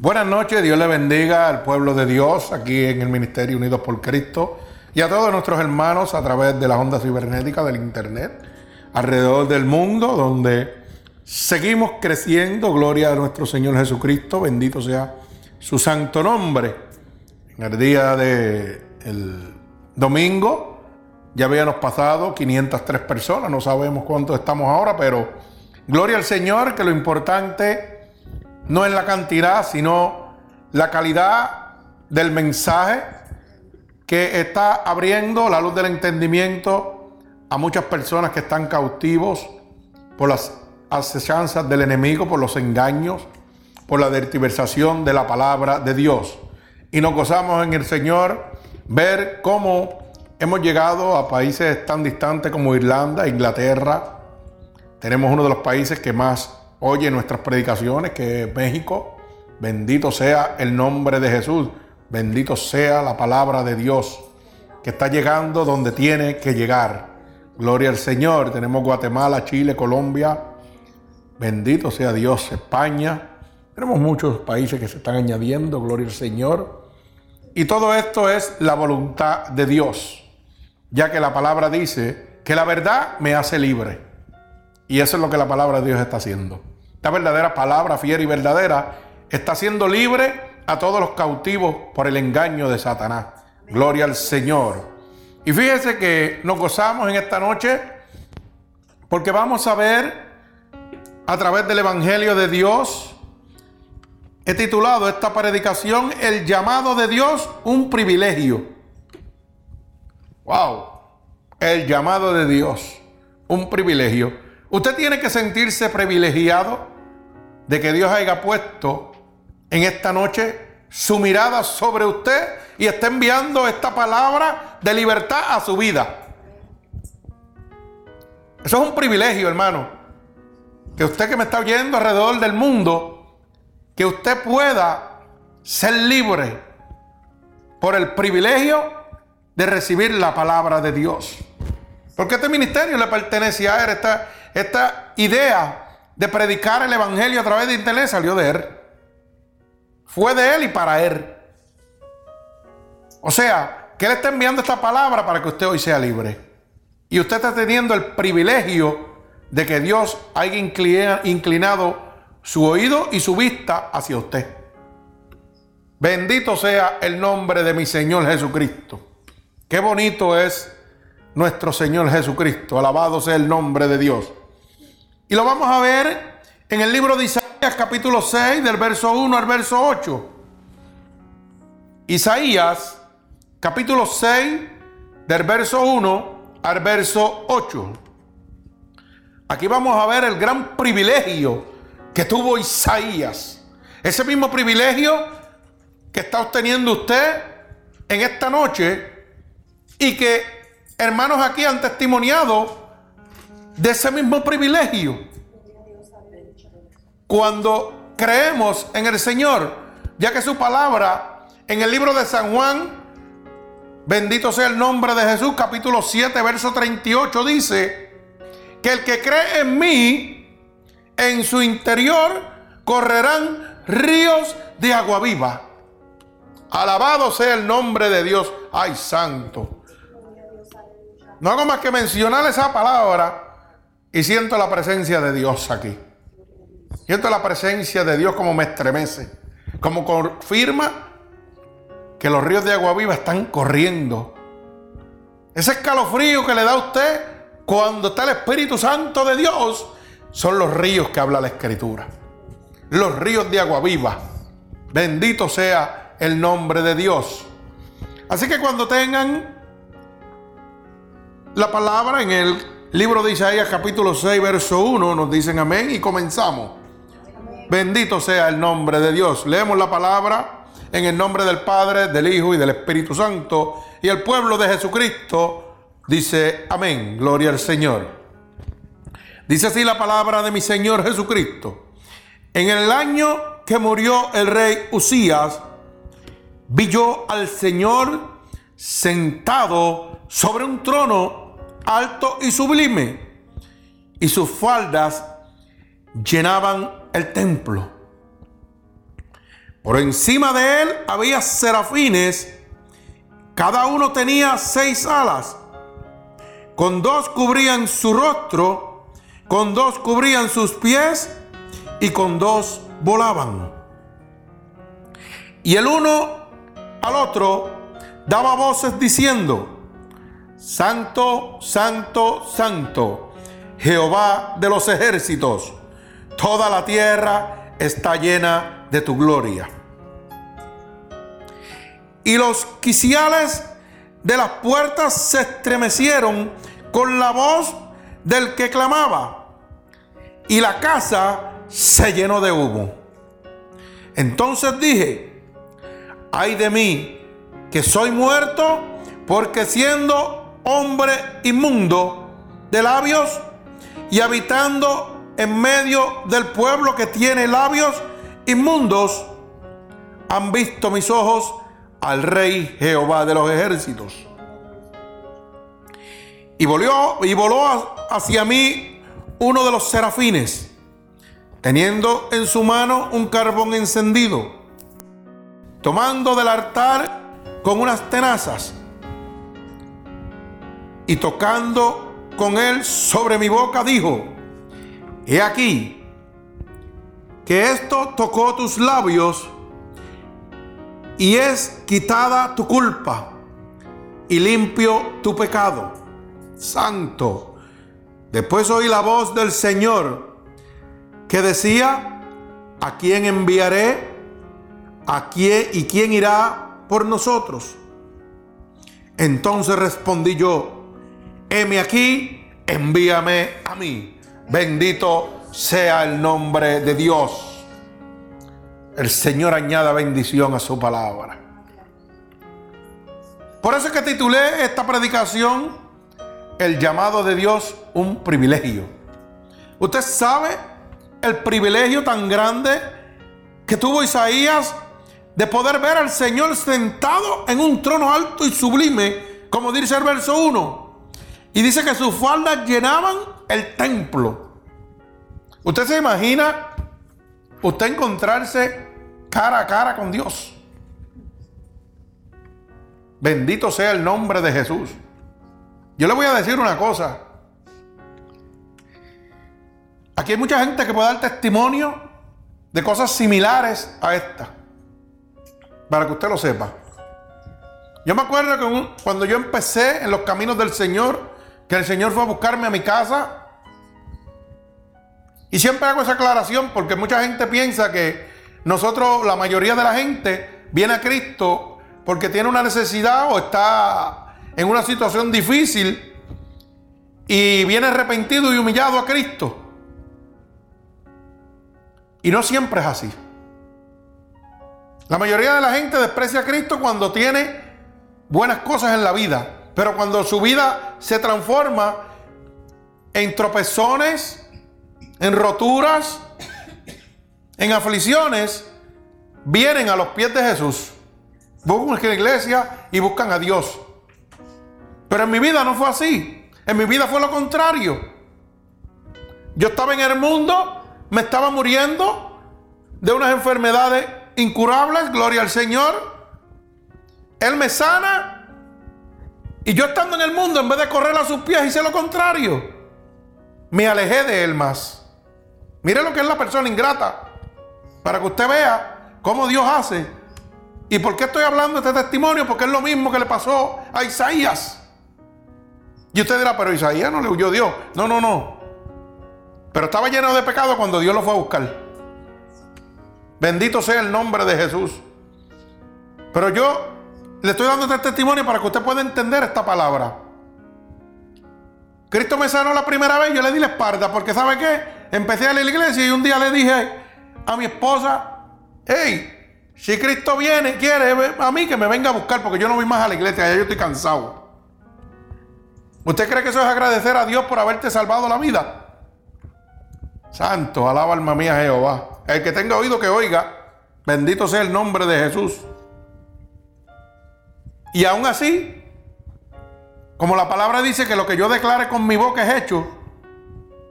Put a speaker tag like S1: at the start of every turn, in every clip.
S1: Buenas noches, Dios le bendiga al pueblo de Dios aquí en el Ministerio Unidos por Cristo y a todos nuestros hermanos a través de las ondas cibernéticas del Internet alrededor del mundo donde seguimos creciendo. Gloria a nuestro Señor Jesucristo, bendito sea su santo nombre. En el día del domingo ya habíamos pasado 503 personas, no sabemos cuántos estamos ahora, pero gloria al Señor que lo importante no es la cantidad, sino la calidad del mensaje que está abriendo la luz del entendimiento a muchas personas que están cautivos por las asechanzas del enemigo, por los engaños, por la dertiversación de la palabra de Dios. Y nos gozamos en el Señor ver cómo hemos llegado a países tan distantes como Irlanda, Inglaterra. Tenemos uno de los países que más oye nuestras predicaciones, que México. Bendito sea el nombre de Jesús. Bendito sea la palabra de Dios que está llegando donde tiene que llegar. Gloria al Señor. Tenemos Guatemala, Chile, Colombia. Bendito sea Dios, España. Tenemos muchos países que se están añadiendo. Gloria al Señor. Y todo esto es la voluntad de Dios, ya que la palabra dice que la verdad me hace libre. Y eso es lo que la palabra de Dios está haciendo. La verdadera palabra fiel y verdadera está haciendo libre a todos los cautivos por el engaño de Satanás. Gloria al Señor. Y fíjese que nos gozamos en esta noche porque vamos a ver a través del Evangelio de Dios, he titulado esta predicación El llamado de Dios, un privilegio. Wow, el llamado de Dios, un privilegio. Usted tiene que sentirse privilegiado de que Dios haya puesto en esta noche su mirada sobre usted y está enviando esta palabra de libertad a su vida. Eso es un privilegio, hermano. Que usted que me está oyendo alrededor del mundo, que usted pueda ser libre por el privilegio de recibir la palabra de Dios. Porque este ministerio le pertenece a él. Esta, esta idea de predicar el Evangelio a través de Internet salió de él. Fue de él y para él. O sea, que él está enviando esta palabra para que usted hoy sea libre. Y usted está teniendo el privilegio de que Dios haya inclinado su oído y su vista hacia usted. Bendito sea el nombre de mi Señor Jesucristo. Qué bonito es nuestro Señor Jesucristo. Alabado sea el nombre de Dios. Y lo vamos a ver en el libro de Isaías capítulo 6 del verso 1 al verso 8. Isaías capítulo 6 del verso 1 al verso 8. Aquí vamos a ver el gran privilegio que tuvo Isaías. Ese mismo privilegio que está obteniendo usted en esta noche y que hermanos aquí han testimoniado de ese mismo privilegio. Cuando creemos en el Señor, ya que su palabra en el libro de San Juan, bendito sea el nombre de Jesús, capítulo 7, verso 38, dice que el que cree en mí, en su interior correrán ríos de agua viva. Alabado sea el nombre de Dios. Ay, santo. No hago más que mencionar esa palabra y siento la presencia de Dios aquí. Siento la presencia de Dios como me estremece, como confirma que los ríos de agua viva están corriendo. Ese escalofrío que le da a usted cuando está el Espíritu Santo de Dios son los ríos que habla la Escritura. Los ríos de agua viva. Bendito sea el nombre de Dios. Así que cuando tengan la palabra en el Libro de Isaías capítulo 6, verso 1, nos dicen amén y comenzamos. Bendito sea el nombre de Dios. Leemos la palabra en el nombre del Padre, del Hijo y del Espíritu Santo. Y el pueblo de Jesucristo dice amén. Gloria al Señor. Dice así la palabra de mi Señor Jesucristo. En el año que murió el rey Usías, vi yo al Señor sentado sobre un trono alto y sublime, y sus faldas llenaban el templo. Por encima de él había serafines, cada uno tenía seis alas. Con dos cubrían su rostro, con dos cubrían sus pies y con dos volaban. Y el uno al otro daba voces diciendo, Santo, Santo, Santo, Jehová de los ejércitos, toda la tierra está llena de tu gloria. Y los quiciales de las puertas se estremecieron con la voz del que clamaba, y la casa se llenó de humo. Entonces dije, ay de mí, que soy muerto, porque siendo hombre inmundo de labios y habitando en medio del pueblo que tiene labios inmundos, han visto mis ojos al rey Jehová de los ejércitos. Y volvió y voló hacia mí uno de los serafines, teniendo en su mano un carbón encendido, tomando del altar con unas tenazas y tocando con él sobre mi boca, dijo, he aquí que esto tocó tus labios y es quitada tu culpa y limpio tu pecado. Santo. Después oí la voz del Señor que decía, ¿a quién enviaré? ¿A quién y quién irá por nosotros? Entonces respondí yo, heme aquí, envíame a mí. Bendito sea el nombre de Dios el Señor añada bendición a su palabra. Por eso es que titulé esta predicación El llamado de Dios, un privilegio. Usted sabe el privilegio tan grande que tuvo Isaías de poder ver al Señor sentado en un trono alto y sublime, como dice el verso 1. Y dice que sus faldas llenaban el templo. Usted se imagina usted encontrarse cara a cara con Dios. Bendito sea el nombre de Jesús. Yo le voy a decir una cosa. Aquí hay mucha gente que puede dar testimonio de cosas similares a esta. Para que usted lo sepa. Yo me acuerdo que cuando yo empecé en los caminos del Señor, que el Señor fue a buscarme a mi casa. Y siempre hago esa aclaración porque mucha gente piensa que nosotros, la mayoría de la gente, viene a Cristo porque tiene una necesidad o está en una situación difícil y viene arrepentido y humillado a Cristo. Y no siempre es así. La mayoría de la gente desprecia a Cristo cuando tiene buenas cosas en la vida, pero cuando su vida se transforma en tropezones, en roturas, en aflicciones, vienen a los pies de Jesús, buscan la iglesia y buscan a Dios. Pero en mi vida no fue así. En mi vida fue lo contrario. Yo estaba en el mundo, me estaba muriendo de unas enfermedades incurables, gloria al Señor. Él me sana. Y yo estando en el mundo, en vez de correr a sus pies, hice lo contrario. Me alejé de Él más. Mire lo que es la persona ingrata. Para que usted vea cómo Dios hace. ¿Y por qué estoy hablando de este testimonio? Porque es lo mismo que le pasó a Isaías. Y usted dirá, pero Isaías no le huyó Dios. No, no, no. Pero estaba lleno de pecado cuando Dios lo fue a buscar. Bendito sea el nombre de Jesús. Pero yo le estoy dando este testimonio para que usted pueda entender esta palabra. Cristo me sanó la primera vez, yo le di la espalda, porque ¿sabe qué? Empecé a ir a la iglesia y un día le dije, a mi esposa, hey, si Cristo viene, quiere a mí que me venga a buscar porque yo no voy más a la iglesia, ya yo estoy cansado. ¿Usted cree que eso es agradecer a Dios por haberte salvado la vida? Santo, alaba alma mía Jehová. El que tenga oído que oiga, bendito sea el nombre de Jesús. Y aún así, como la palabra dice que lo que yo declare con mi boca es hecho,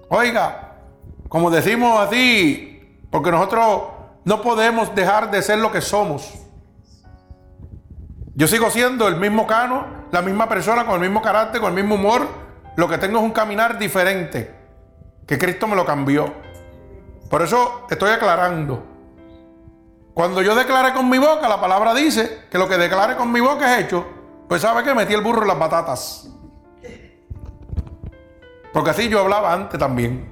S1: oiga, como decimos así, porque nosotros no podemos dejar de ser lo que somos. Yo sigo siendo el mismo cano, la misma persona, con el mismo carácter, con el mismo humor. Lo que tengo es un caminar diferente, que Cristo me lo cambió. Por eso estoy aclarando. Cuando yo declaré con mi boca, la palabra dice que lo que declare con mi boca es hecho. Pues sabe que metí el burro en las batatas. Porque así yo hablaba antes también.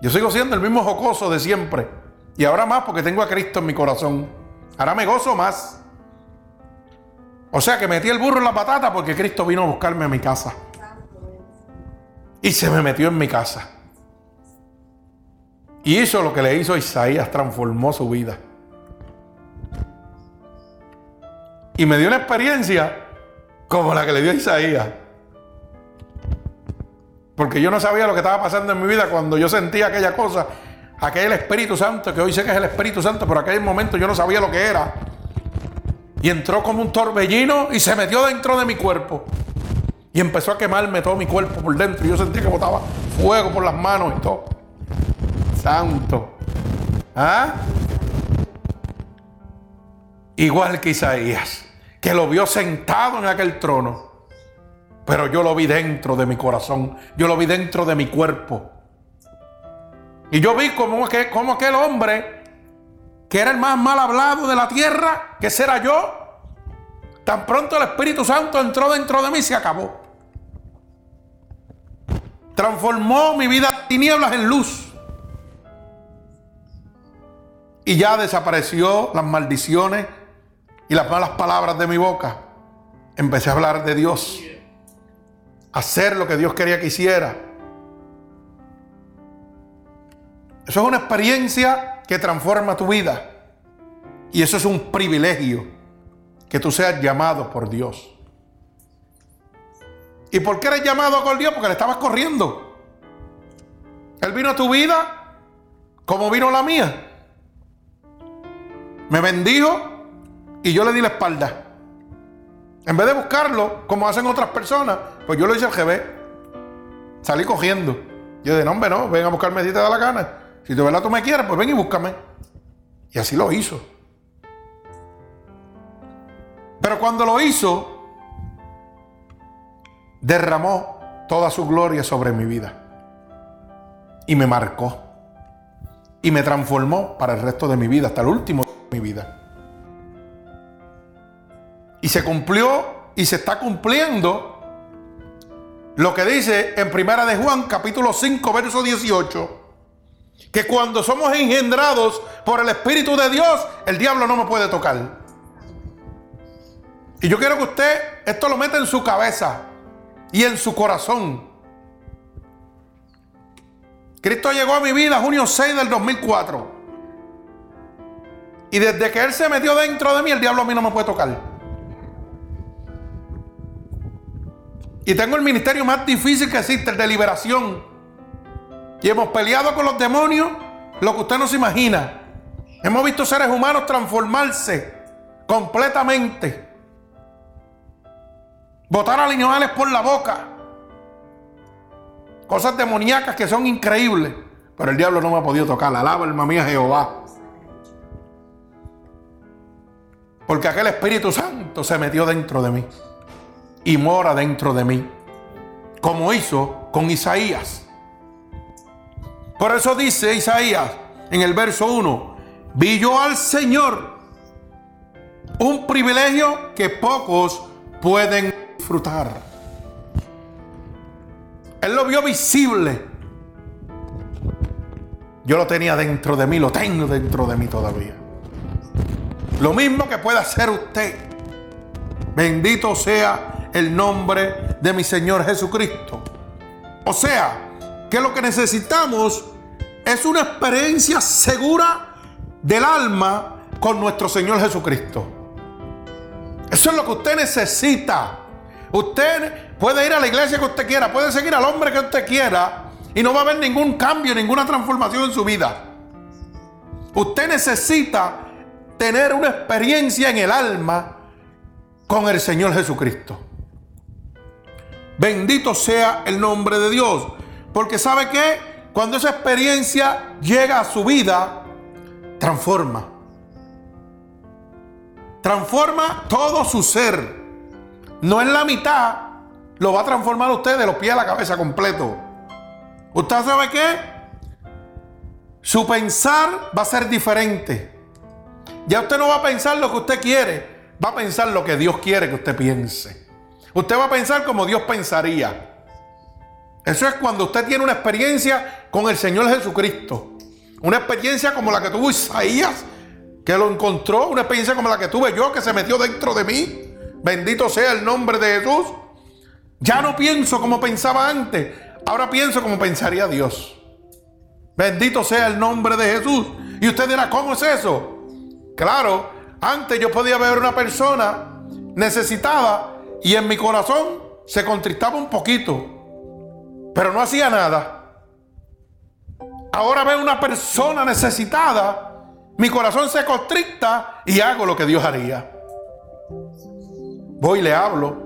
S1: Yo sigo siendo el mismo jocoso de siempre. Y ahora más porque tengo a Cristo en mi corazón. Ahora me gozo más. O sea que metí el burro en la patata porque Cristo vino a buscarme a mi casa. Y se me metió en mi casa. Y hizo lo que le hizo a Isaías, transformó su vida. Y me dio una experiencia como la que le dio a Isaías. Porque yo no sabía lo que estaba pasando en mi vida cuando yo sentía aquella cosa, aquel Espíritu Santo, que hoy sé que es el Espíritu Santo, pero aquel momento yo no sabía lo que era. Y entró como un torbellino y se metió dentro de mi cuerpo. Y empezó a quemarme todo mi cuerpo por dentro. Y yo sentí que botaba fuego por las manos y todo. Santo. ¿Ah? Igual que Isaías, que lo vio sentado en aquel trono. Pero yo lo vi dentro de mi corazón. Yo lo vi dentro de mi cuerpo. Y yo vi como, como aquel hombre que era el más mal hablado de la tierra, que será yo, tan pronto el Espíritu Santo entró dentro de mí, se acabó. Transformó mi vida de tinieblas en luz. Y ya desapareció las maldiciones y las malas palabras de mi boca. Empecé a hablar de Dios. hacer lo que Dios quería que hiciera. Eso es una experiencia que transforma tu vida. Y eso es un privilegio, que tú seas llamado por Dios. ¿Y por qué eres llamado por Dios? Porque le estabas corriendo. Él vino a tu vida como vino la mía. Me bendijo y yo le di la espalda. En vez de buscarlo, como hacen otras personas, pues yo lo hice al GB. Salí cogiendo. Yo de no, hombre, no, ven a buscarme si te da la gana. Si de verdad tú me quieres, pues ven y búscame. Y así lo hizo. Pero cuando lo hizo, derramó toda su gloria sobre mi vida. Y me marcó. Y me transformó para el resto de mi vida, hasta el último de mi vida. Y se cumplió y se está cumpliendo lo que dice en Primera de Juan, capítulo 5, verso 18 que cuando somos engendrados por el Espíritu de Dios, el diablo no me puede tocar. Y yo quiero que usted esto lo meta en su cabeza y en su corazón. Cristo llegó a mi vida junio 6 del 2004. Y desde que Él se metió dentro de mí, el diablo a mí no me puede tocar. Y tengo el ministerio más difícil que existe, el de liberación. Y hemos peleado con los demonios lo que usted no se imagina. Hemos visto seres humanos transformarse completamente. Botar animales por la boca. Cosas demoníacas que son increíbles. Pero el diablo no me ha podido tocar. Alaba alma mía Jehová. Porque aquel Espíritu Santo se metió dentro de mí. Y mora dentro de mí. Como hizo con Isaías. Por eso dice Isaías en el verso 1, vi yo al Señor un privilegio que pocos pueden disfrutar. Él lo vio visible. Yo lo tenía dentro de mí, lo tengo dentro de mí todavía. Lo mismo que puede hacer usted. Bendito sea el nombre de mi Señor Jesucristo. O sea, que lo que necesitamos es una experiencia segura del alma con nuestro Señor Jesucristo. Eso es lo que usted necesita. Usted puede ir a la iglesia que usted quiera, puede seguir al hombre que usted quiera y no va a haber ningún cambio, ninguna transformación en su vida. Usted necesita tener una experiencia en el alma con el Señor Jesucristo. Bendito sea el nombre de Dios. Porque sabe que cuando esa experiencia llega a su vida, transforma. transforma todo su ser. No en la mitad, lo va a transformar usted de los pies a la cabeza completo. ¿Usted sabe qué? Su pensar va a ser diferente. Ya usted no va a pensar lo que usted quiere, va a pensar lo que Dios quiere que usted piense. Usted va a pensar como Dios pensaría. Eso es cuando usted tiene una experiencia con el Señor Jesucristo. Una experiencia como la que tuvo Isaías, que lo encontró. Una experiencia como la que tuve yo, que se metió dentro de mí. Bendito sea el nombre de Jesús. Ya no pienso como pensaba antes. Ahora pienso como pensaría Dios. Bendito sea el nombre de Jesús. Y usted dirá, ¿cómo es eso? Claro, antes yo podía ver una persona necesitada y en mi corazón se contristaba un poquito, pero no hacía nada. Ahora veo una persona necesitada, mi corazón se constricta y hago lo que Dios haría. Voy y le hablo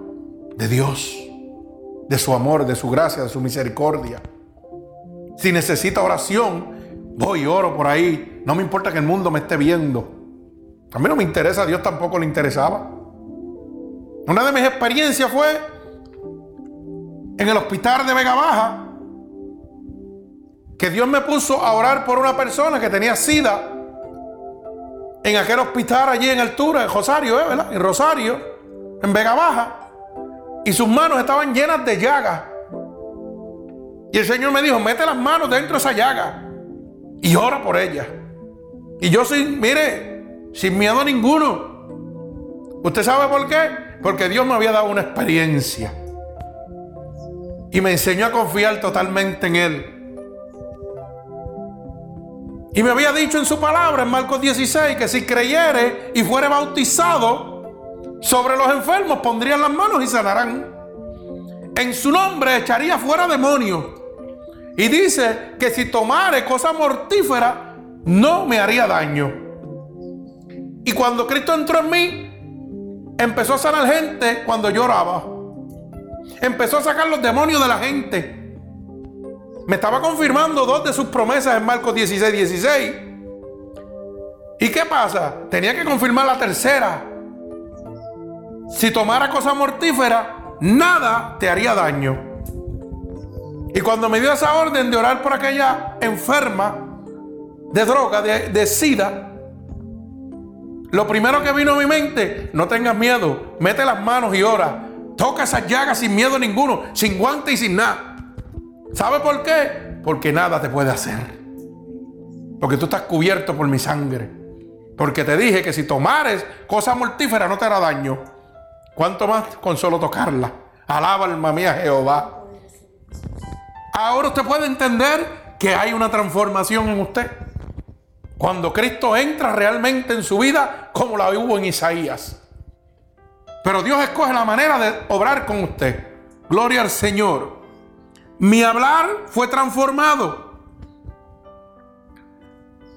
S1: de Dios, de su amor, de su gracia, de su misericordia. Si necesita oración, voy y oro por ahí. No me importa que el mundo me esté viendo. A mí no me interesa, a Dios tampoco le interesaba. Una de mis experiencias fue en el hospital de Vega Baja, que Dios me puso a orar por una persona que tenía sida en aquel hospital allí en altura, en Rosario, ¿eh? En Rosario, en Vega Baja. Y sus manos estaban llenas de llagas. Y el Señor me dijo, mete las manos dentro de esa llaga y ora por ella. Y yo sin, mire, sin miedo ninguno. ¿Usted sabe por qué? Porque Dios me había dado una experiencia. Y me enseñó a confiar totalmente en Él. Y me había dicho en su palabra, en Marcos 16, que si creyere y fuere bautizado, sobre los enfermos pondrían las manos y sanarán. En su nombre echaría fuera demonios. Y dice que si tomare cosa mortífera, no me haría daño. Y cuando Cristo entró en mí, empezó a sanar gente cuando lloraba. Empezó a sacar los demonios de la gente. Me estaba confirmando dos de sus promesas en Marcos 16, 16. ¿Y qué pasa? Tenía que confirmar la tercera. Si tomara cosa mortífera, nada te haría daño. Y cuando me dio esa orden de orar por aquella enferma de droga, de, de sida, lo primero que vino a mi mente, no tengas miedo, mete las manos y ora. Toca esas llagas sin miedo ninguno, sin guante y sin nada. ¿Sabe por qué? Porque nada te puede hacer. Porque tú estás cubierto por mi sangre. Porque te dije que si tomares cosa mortífera no te hará daño. ¿Cuánto más con solo tocarla? Alaba alma mía Jehová. Ahora usted puede entender que hay una transformación en usted. Cuando Cristo entra realmente en su vida, como la hubo en Isaías. Pero Dios escoge la manera de obrar con usted. Gloria al Señor. Mi hablar fue transformado.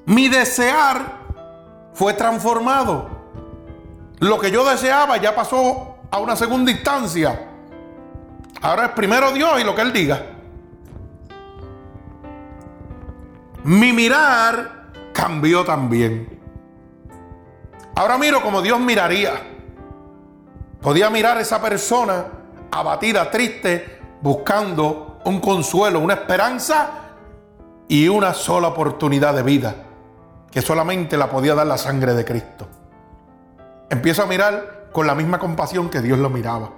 S1: Mi desear fue transformado. Lo que yo deseaba ya pasó a una segunda instancia. Ahora es primero Dios y lo que Él diga. Mi mirar cambió también. Ahora miro como Dios miraría. Podía mirar a esa persona abatida, triste, buscando un consuelo, una esperanza y una sola oportunidad de vida, que solamente la podía dar la sangre de Cristo. Empiezo a mirar con la misma compasión que Dios lo miraba.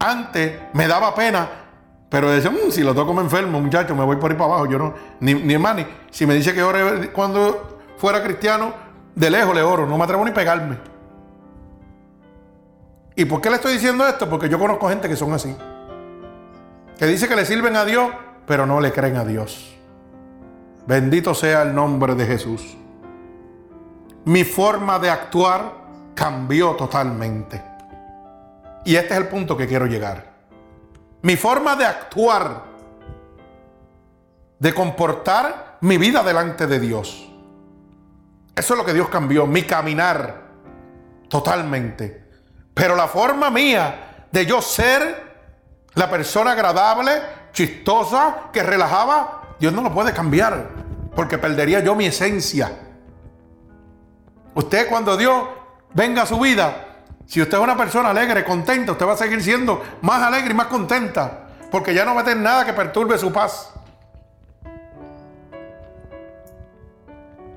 S1: Antes me daba pena, pero decía, mm, si lo toco me enfermo, muchacho, me voy por ahí para abajo. Yo no, ni, ni hermano, si me dice que ore cuando fuera cristiano, de lejos le oro, no me atrevo ni pegarme. ¿Y por qué le estoy diciendo esto? Porque yo conozco gente que son así que dice que le sirven a Dios, pero no le creen a Dios. Bendito sea el nombre de Jesús. Mi forma de actuar cambió totalmente. Y este es el punto que quiero llegar. Mi forma de actuar, de comportar mi vida delante de Dios. Eso es lo que Dios cambió, mi caminar totalmente. Pero la forma mía de yo ser la persona agradable, chistosa, que relajaba, Dios no lo puede cambiar, porque perdería yo mi esencia. Usted cuando Dios venga a su vida, si usted es una persona alegre, contenta, usted va a seguir siendo más alegre y más contenta. Porque ya no va a tener nada que perturbe su paz.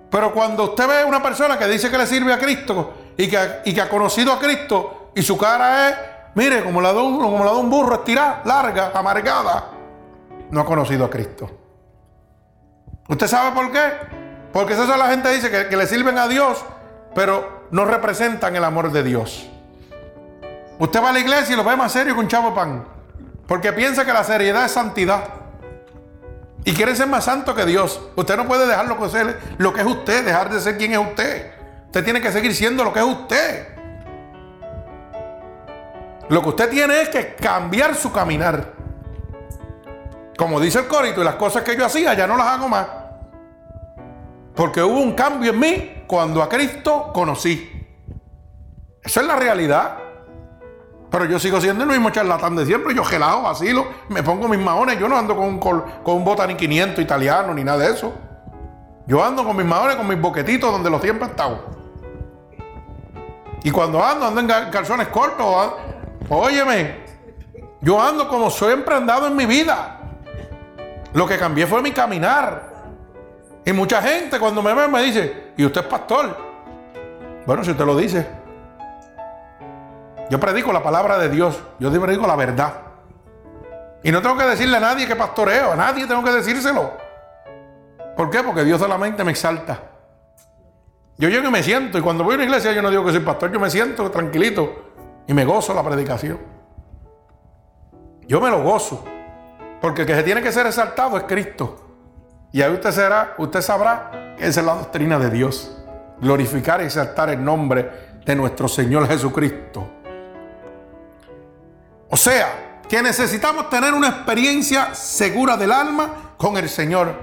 S1: Pero cuando usted ve a una persona que dice que le sirve a Cristo y que, ha conocido a Cristo y su cara es, mire, como la de un, como la burro estirada, larga, amargada, no ha conocido a Cristo. ¿Usted sabe por qué? Porque eso la gente dice que, que le sirven a Dios, pero no representan el amor de Dios. Usted va a la iglesia y lo ve más serio que un chavo pan. Porque piensa que la seriedad es santidad. Y quiere ser más santo que Dios. Usted no puede dejarlo lo ser lo que es usted, dejar de ser quien es usted. Usted tiene que seguir siendo lo que es usted. Lo que usted tiene es que cambiar su caminar. Como dice el corito, y las cosas que yo hacía ya no las hago más. Porque hubo un cambio en mí cuando a Cristo conocí. Esa es la realidad. Pero yo sigo siendo el mismo charlatán de siempre. Yo gelado, vacilo, me pongo mis maones. Yo no ando con, con, un Botani 500 italiano ni nada de eso. Yo ando con mis maones, con mis boquetitos donde los siempre he estado. Y cuando ando, ando en calzones cortos. Óyeme, yo ando como siempre he andado en mi vida. Lo que cambié fue mi caminar. Y mucha gente cuando me ve me dice, ¿y usted es pastor? Bueno, si usted lo dice. Yo predico la palabra de Dios. Yo predico la verdad. Y no tengo que decirle a nadie que pastoreo. A nadie tengo que decírselo. ¿Por qué? Porque Dios solamente me exalta. Yo llego y me siento. Y cuando voy a una iglesia yo no digo que soy pastor. Yo me siento tranquilito. Y me gozo la predicación. Yo me lo gozo. Porque el que se tiene que ser exaltado es Cristo. Y ahí usted será, usted sabrá que esa es la doctrina de Dios. Glorificar y exaltar el nombre de nuestro Señor Jesucristo. O sea, que necesitamos tener una experiencia segura del alma con el Señor.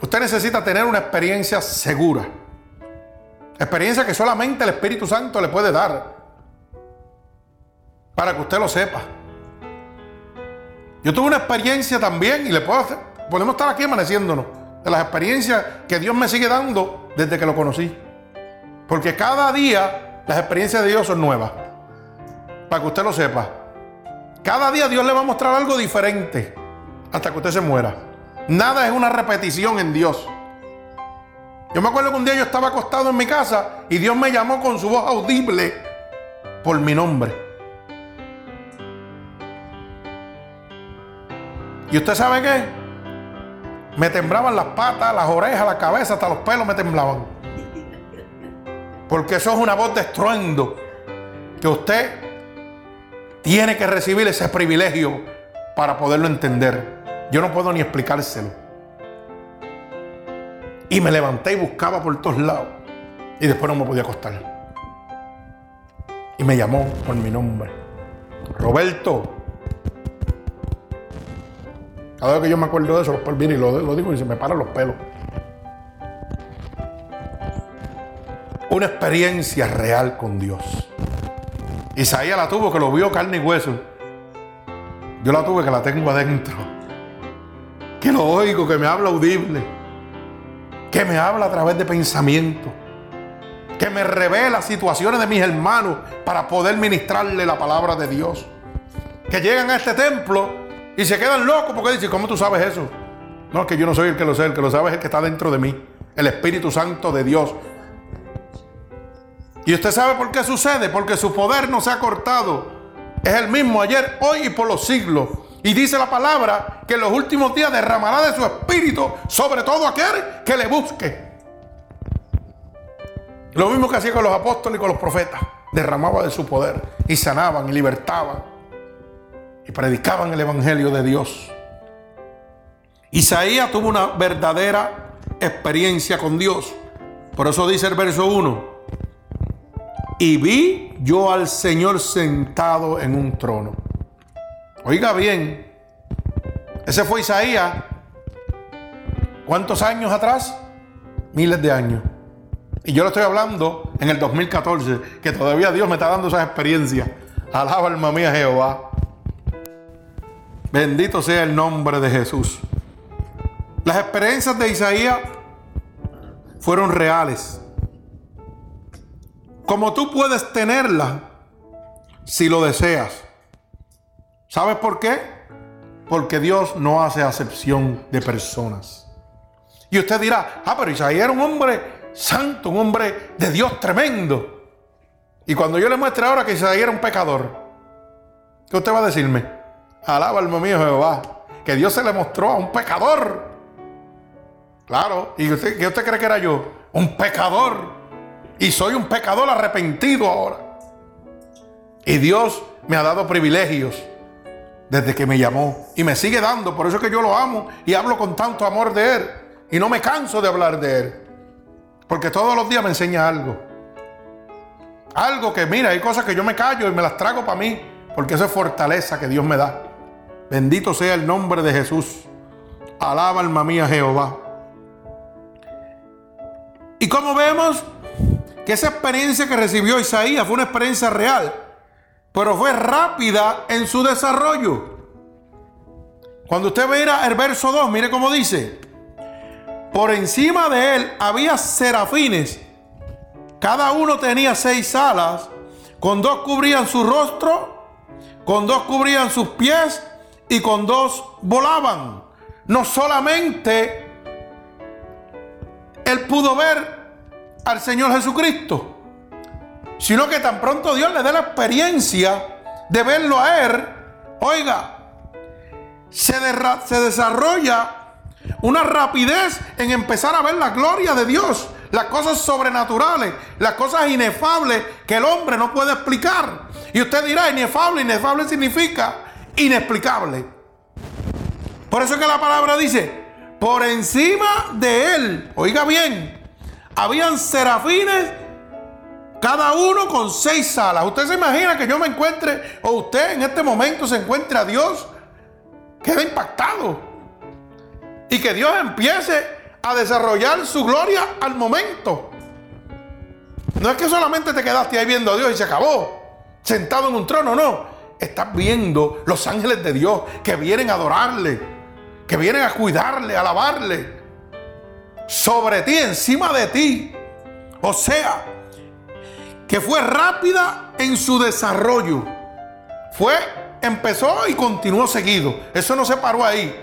S1: Usted necesita tener una experiencia segura. Experiencia que solamente el Espíritu Santo le puede dar. Para que usted lo sepa. Yo tuve una experiencia también y le puedo hacer, podemos estar aquí amaneciéndonos de las experiencias que Dios me sigue dando desde que lo conocí. Porque cada día las experiencias de Dios son nuevas para que usted lo sepa. Cada día Dios le va a mostrar algo diferente hasta que usted se muera. Nada es una repetición en Dios. Yo me acuerdo que un día yo estaba acostado en mi casa y Dios me llamó con su voz audible por mi nombre. ¿Y usted sabe qué? Me temblaban las patas, las orejas, la cabeza, hasta los pelos me temblaban. Porque eso es una voz de estruendo que usted tiene que recibir ese privilegio para poderlo entender. Yo no puedo ni explicárselo. Y me levanté y buscaba por todos lados. Y después no me podía acostar. Y me llamó por mi nombre. Roberto. Cada vez que yo me acuerdo de eso, viene y lo, lo digo y se me paran los pelos. Una experiencia real con Dios. Isaías la tuvo que lo vio carne y hueso. Yo la tuve que la tengo adentro. Que lo oigo, que me habla audible. Que me habla a través de pensamiento. Que me revela situaciones de mis hermanos para poder ministrarle la palabra de Dios. Que llegan a este templo y se quedan locos porque dicen, ¿cómo tú sabes eso? No, es que yo no soy el que lo sé, el que lo sabe es el que está dentro de mí. El Espíritu Santo de Dios y usted sabe por qué sucede, porque su poder no se ha cortado. Es el mismo ayer, hoy y por los siglos. Y dice la palabra que en los últimos días derramará de su espíritu sobre todo aquel que le busque. Lo mismo que hacía con los apóstoles y con los profetas. Derramaba de su poder y sanaban y libertaban y predicaban el evangelio de Dios. Isaías tuvo una verdadera experiencia con Dios. Por eso dice el verso 1, y vi yo al Señor sentado en un trono. Oiga bien, ese fue Isaías. ¿Cuántos años atrás? Miles de años. Y yo lo estoy hablando en el 2014, que todavía Dios me está dando esas experiencias. Alaba alma mía Jehová. Bendito sea el nombre de Jesús. Las experiencias de Isaías fueron reales como tú puedes tenerla si lo deseas. ¿Sabes por qué? Porque Dios no hace acepción de personas. Y usted dirá, ah, pero Isaías era un hombre santo, un hombre de Dios tremendo. Y cuando yo le muestre ahora que Isaías era un pecador, ¿qué usted va a decirme? Alaba alma mío Jehová, que Dios se le mostró a un pecador. Claro, ¿y usted, qué usted cree que era yo? Un pecador. Y soy un pecador arrepentido ahora. Y Dios me ha dado privilegios desde que me llamó. Y me sigue dando. Por eso es que yo lo amo y hablo con tanto amor de Él. Y no me canso de hablar de Él. Porque todos los días me enseña algo. Algo que, mira, hay cosas que yo me callo y me las trago para mí. Porque eso es fortaleza que Dios me da. Bendito sea el nombre de Jesús. Alaba alma mía Jehová. Y como vemos, que esa experiencia que recibió Isaías fue una experiencia real, pero fue rápida en su desarrollo. Cuando usted mira el verso 2, mire cómo dice, por encima de él había serafines, cada uno tenía seis alas, con dos cubrían su rostro, con dos cubrían sus pies y con dos volaban. No solamente él pudo ver al Señor Jesucristo, sino que tan pronto Dios le dé la experiencia de verlo a Él, oiga, se, se desarrolla una rapidez en empezar a ver la gloria de Dios, las cosas sobrenaturales, las cosas inefables que el hombre no puede explicar. Y usted dirá, inefable, inefable significa inexplicable. Por eso es que la palabra dice, por encima de él, oiga bien, habían serafines, cada uno con seis alas. ¿Usted se imagina que yo me encuentre, o usted en este momento se encuentre a Dios? Queda impactado. Y que Dios empiece a desarrollar su gloria al momento. No es que solamente te quedaste ahí viendo a Dios y se acabó, sentado en un trono, no. Estás viendo los ángeles de Dios que vienen a adorarle, que vienen a cuidarle, a alabarle sobre ti, encima de ti. O sea, que fue rápida en su desarrollo. Fue, empezó y continuó seguido. Eso no se paró ahí.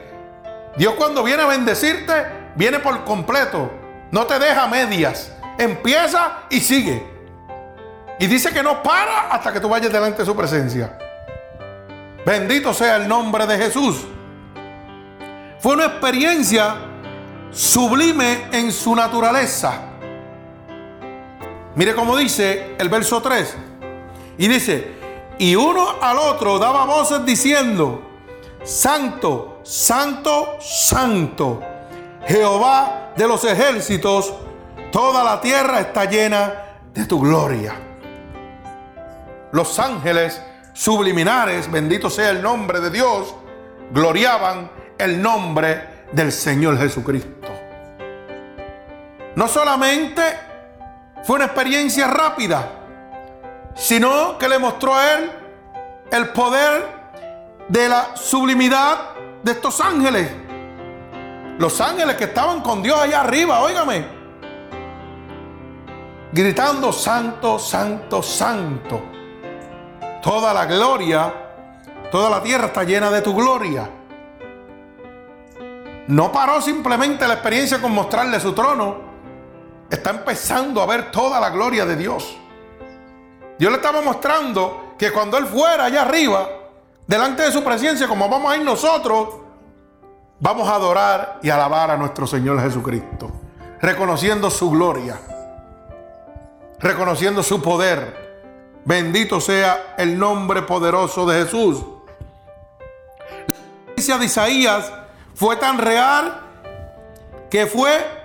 S1: Dios cuando viene a bendecirte, viene por completo. No te deja medias. Empieza y sigue. Y dice que no para hasta que tú vayas delante de su presencia. Bendito sea el nombre de Jesús. Fue una experiencia sublime en su naturaleza. Mire cómo dice el verso 3. Y dice, y uno al otro daba voces diciendo, Santo, Santo, Santo, Jehová de los ejércitos, toda la tierra está llena de tu gloria. Los ángeles subliminares, bendito sea el nombre de Dios, gloriaban el nombre del Señor Jesucristo. No solamente fue una experiencia rápida, sino que le mostró a él el poder de la sublimidad de estos ángeles. Los ángeles que estaban con Dios allá arriba, óigame, gritando, santo, santo, santo. Toda la gloria, toda la tierra está llena de tu gloria. No paró simplemente la experiencia con mostrarle su trono. Está empezando a ver toda la gloria de Dios. Dios le estaba mostrando que cuando Él fuera allá arriba, delante de su presencia, como vamos a ir nosotros, vamos a adorar y alabar a nuestro Señor Jesucristo, reconociendo su gloria, reconociendo su poder. Bendito sea el nombre poderoso de Jesús. La de Isaías fue tan real que fue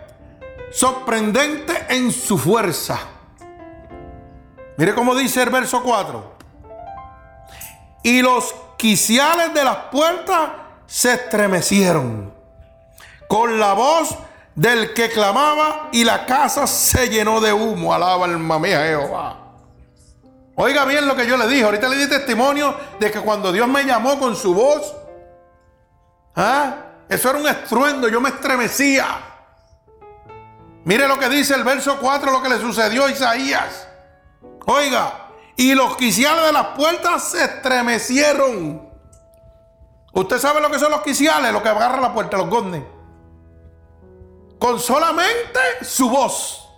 S1: sorprendente en su fuerza. Mire cómo dice el verso 4. Y los quiciales de las puertas se estremecieron con la voz del que clamaba y la casa se llenó de humo. Alaba alma mía Jehová. Oiga bien lo que yo le dije. Ahorita le di testimonio de que cuando Dios me llamó con su voz, ¿ah? Eso era un estruendo, yo me estremecía. Mire lo que dice el verso 4, lo que le sucedió a Isaías. Oiga, y los quiciales de las puertas se estremecieron. Usted sabe lo que son los quiciales, lo que agarra la puerta, los gondes. Con solamente su voz.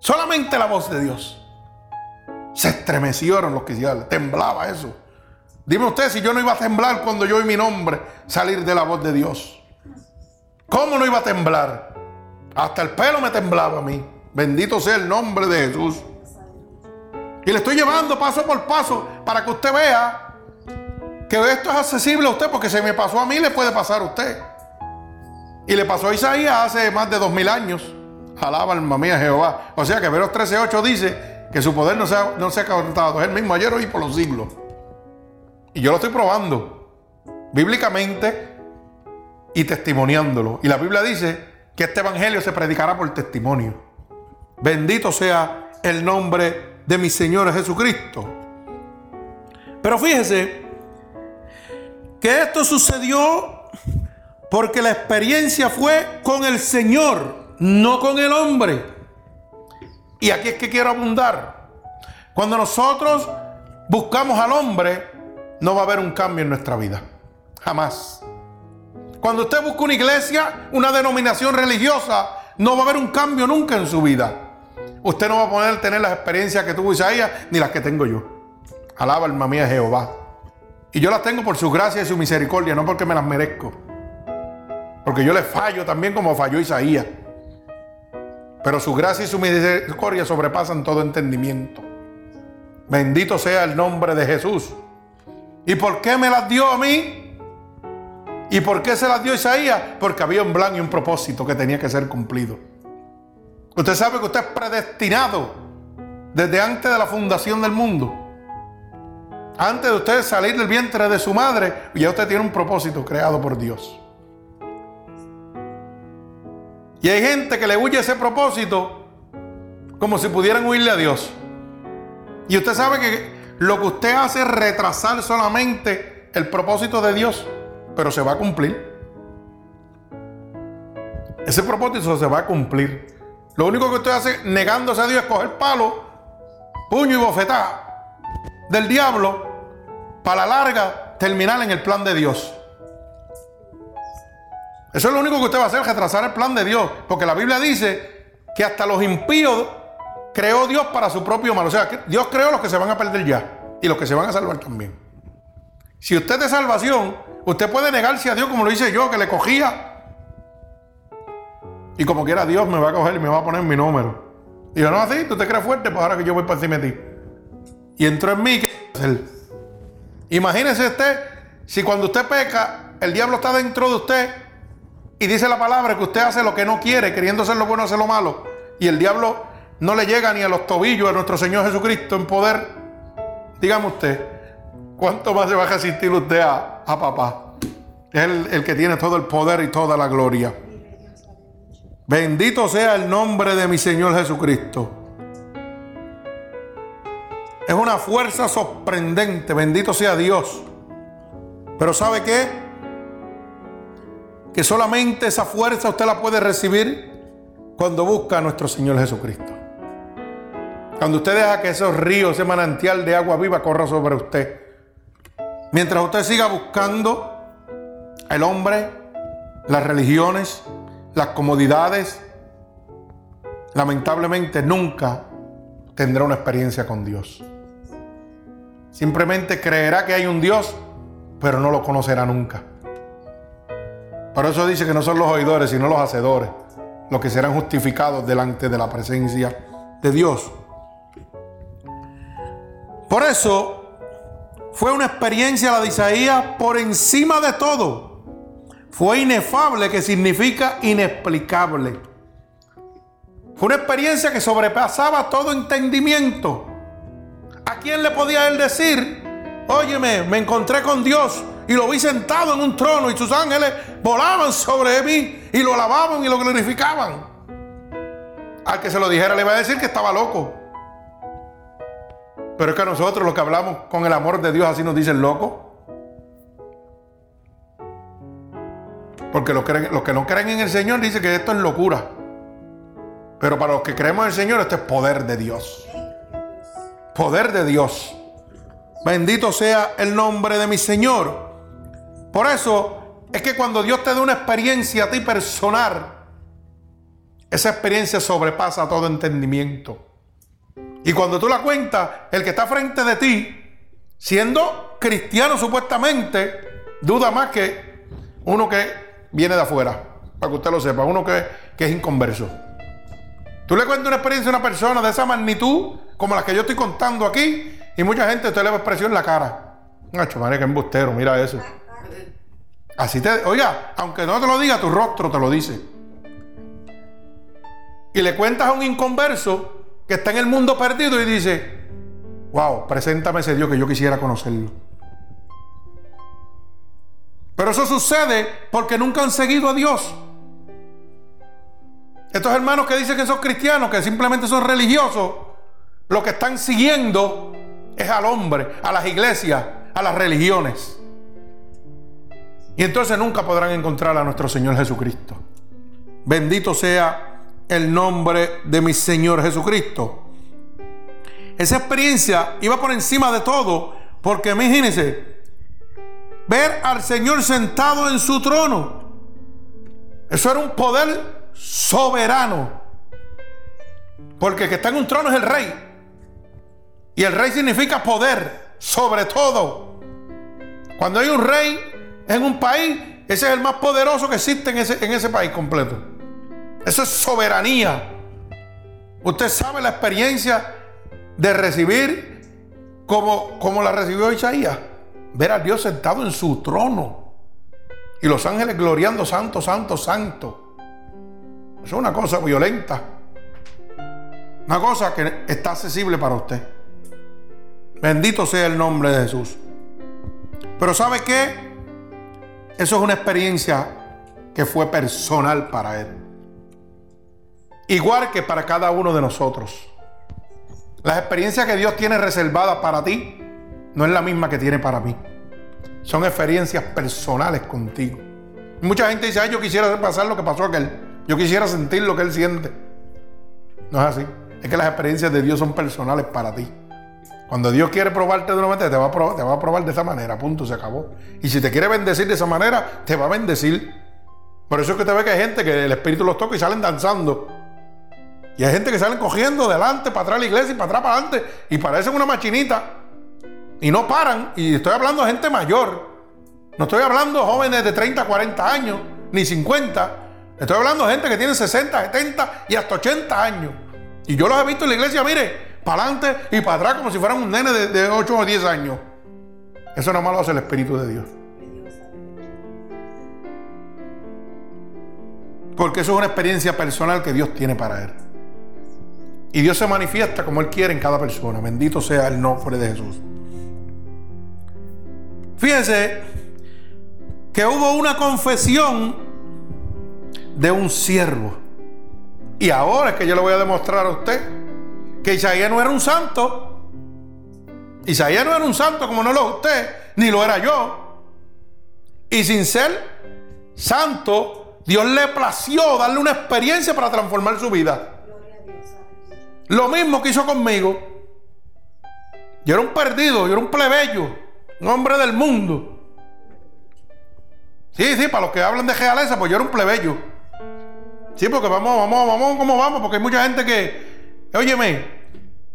S1: Solamente la voz de Dios. Se estremecieron los quiciales. Temblaba eso. Dime usted si yo no iba a temblar cuando yo oí mi nombre salir de la voz de Dios. ¿Cómo no iba a temblar? Hasta el pelo me temblaba a mí. Bendito sea el nombre de Jesús. Y le estoy llevando paso por paso para que usted vea que esto es accesible a usted porque se me pasó a mí, le puede pasar a usted. Y le pasó a Isaías hace más de dos mil años. Alaba alma mía Jehová. O sea que Veros 13.8 dice que su poder no se ha, no se ha Es el mismo ayer, hoy por los siglos. Y yo lo estoy probando bíblicamente y testimoniándolo. Y la Biblia dice que este evangelio se predicará por testimonio. Bendito sea el nombre de mi Señor Jesucristo. Pero fíjese que esto sucedió porque la experiencia fue con el Señor, no con el hombre. Y aquí es que quiero abundar. Cuando nosotros buscamos al hombre, no va a haber un cambio en nuestra vida. Jamás. Cuando usted busca una iglesia, una denominación religiosa, no va a haber un cambio nunca en su vida. Usted no va a poder tener las experiencias que tuvo Isaías ni las que tengo yo. Alaba alma mía Jehová. Y yo las tengo por su gracia y su misericordia, no porque me las merezco. Porque yo le fallo también como falló Isaías. Pero su gracia y su misericordia sobrepasan todo entendimiento. Bendito sea el nombre de Jesús. ¿Y por qué me las dio a mí? ¿Y por qué se las dio Isaías? Porque había un plan y un propósito que tenía que ser cumplido. Usted sabe que usted es predestinado desde antes de la fundación del mundo. Antes de usted salir del vientre de su madre, ya usted tiene un propósito creado por Dios. Y hay gente que le huye ese propósito como si pudieran huirle a Dios. Y usted sabe que lo que usted hace es retrasar solamente el propósito de Dios, pero se va a cumplir. Ese propósito se va a cumplir. Lo único que usted hace negándose a Dios es coger palo, puño y bofetada del diablo para la larga terminar en el plan de Dios. Eso es lo único que usted va a hacer, retrasar el plan de Dios. Porque la Biblia dice que hasta los impíos creó Dios para su propio mal. O sea, Dios creó los que se van a perder ya y los que se van a salvar también. Si usted es de salvación, usted puede negarse a Dios como lo hice yo, que le cogía. Y como quiera Dios me va a coger y me va a poner mi número. Y yo, no, así, tú te crees fuerte, pues ahora que yo voy para encima de ti. Y entró en mí, ¿qué hacer? Imagínese usted, si cuando usted peca, el diablo está dentro de usted y dice la palabra que usted hace lo que no quiere, queriendo hacer lo bueno, hacer lo malo. Y el diablo no le llega ni a los tobillos de nuestro Señor Jesucristo en poder. Dígame usted, ¿cuánto más se va a resistir usted a, papá? Es el, el que tiene todo el poder y toda la gloria. Bendito sea el nombre de mi Señor Jesucristo. Es una fuerza sorprendente, bendito sea Dios. Pero ¿sabe qué? Que solamente esa fuerza usted la puede recibir cuando busca a nuestro Señor Jesucristo. Cuando usted deja que esos ríos, ese manantial de agua viva corra sobre usted. Mientras usted siga buscando el hombre, las religiones, las comodidades, lamentablemente nunca tendrá una experiencia con Dios. Simplemente creerá que hay un Dios, pero no lo conocerá nunca. Por eso dice que no son los oidores, sino los hacedores, los que serán justificados delante de la presencia de Dios. Por eso fue una experiencia la de Isaías por encima de todo. Fue inefable, que significa inexplicable. Fue una experiencia que sobrepasaba todo entendimiento. ¿A quién le podía él decir? Óyeme, me encontré con Dios y lo vi sentado en un trono y sus ángeles volaban sobre mí y lo alababan y lo glorificaban. Al que se lo dijera le iba a decir que estaba loco. Pero es que nosotros los que hablamos con el amor de Dios así nos dicen loco. Porque los, que no creen en el Señor dicen que esto es locura. Pero para los que creemos en el Señor, esto es poder de Dios. poder de Dios. Bendito sea el nombre de mi Señor. Por eso es que cuando Dios te da una experiencia a ti personal, esa experiencia sobrepasa todo entendimiento. Y cuando tú la cuentas, el que está frente de ti, siendo cristiano supuestamente, duda más que uno que viene de afuera, para que usted lo sepa, uno que, que es inconverso. Tú le cuentas una experiencia a una persona de esa magnitud, como la que yo estoy contando aquí, y mucha gente te le va expresión en la cara. Nacho, madre, que embustero, mira eso. Así te, oiga, aunque no te lo diga, tu rostro te lo dice. Y le cuentas a un inconverso que está en el mundo perdido y dice, wow, preséntame ese Dios que yo quisiera conocerlo. Pero eso sucede porque nunca han seguido a Dios. Estos hermanos que dicen que son cristianos, que simplemente son religiosos, lo que están siguiendo es al hombre, a las iglesias, a las religiones. Y entonces nunca podrán encontrar a nuestro Señor Jesucristo. Bendito sea el nombre de mi Señor Jesucristo. Esa experiencia iba por encima de todo, porque imagínense, ver al Señor sentado en su trono, eso era un poder soberano. Porque el que está en un trono es el rey. Y el rey significa poder sobre todo. Cuando hay un rey en un país, ese es el más poderoso que existe en ese, en ese país completo. Eso es soberanía. Usted sabe la experiencia de recibir como, como la recibió Isaías. Ver a Dios sentado en su trono. Y los ángeles gloriando, santo, santo, santo. Es una cosa violenta. Una cosa que está accesible para usted. Bendito sea el nombre de Jesús. Pero ¿sabe qué? Eso es una experiencia que fue personal para él. Igual que para cada uno de nosotros. Las experiencias que Dios tiene reservadas para ti no es la misma que tiene para mí. Son experiencias personales contigo. Mucha gente dice, ay, yo quisiera pasar lo que pasó aquel. Yo quisiera sentir lo que Él siente. No es así. Es que las experiencias de Dios son personales para ti. Cuando Dios quiere probarte de una manera, te va, a probar, te va a probar de esa manera. Punto, se acabó. Y si te quiere bendecir de esa manera, te va a bendecir. Por eso es que te ve que hay gente que el Espíritu los toca y salen danzando. Y hay gente que salen cogiendo delante, para atrás de la iglesia y para atrás, para adelante. Y parecen una machinita. Y no paran. Y estoy hablando de gente mayor. No estoy hablando de jóvenes de 30, 40 años, ni 50. Estoy hablando de gente que tiene 60, 70 y hasta 80 años. Y yo los he visto en la iglesia, mire, para adelante y para atrás como si fueran un nene de, 8 o 10 años. Eso nada más lo hace el Espíritu de Dios. Porque eso es una experiencia personal que Dios tiene para él. Y Dios se manifiesta como Él quiere en cada persona. Bendito sea el nombre de Jesús. Fíjense que hubo una confesión de un siervo. Y ahora es que yo le voy a demostrar a usted que Isaías no era un santo. Isaías no era un santo como no lo es usted, ni lo era yo. Y sin ser santo, Dios le plació darle una experiencia para transformar su vida. Lo mismo que hizo conmigo. Yo era un perdido, yo era un plebeyo, un hombre del mundo. Sí, sí, para los que hablan de realeza, pues yo era un plebeyo. Sí, porque vamos, vamos, vamos, ¿cómo vamos? Porque hay mucha gente que, óyeme,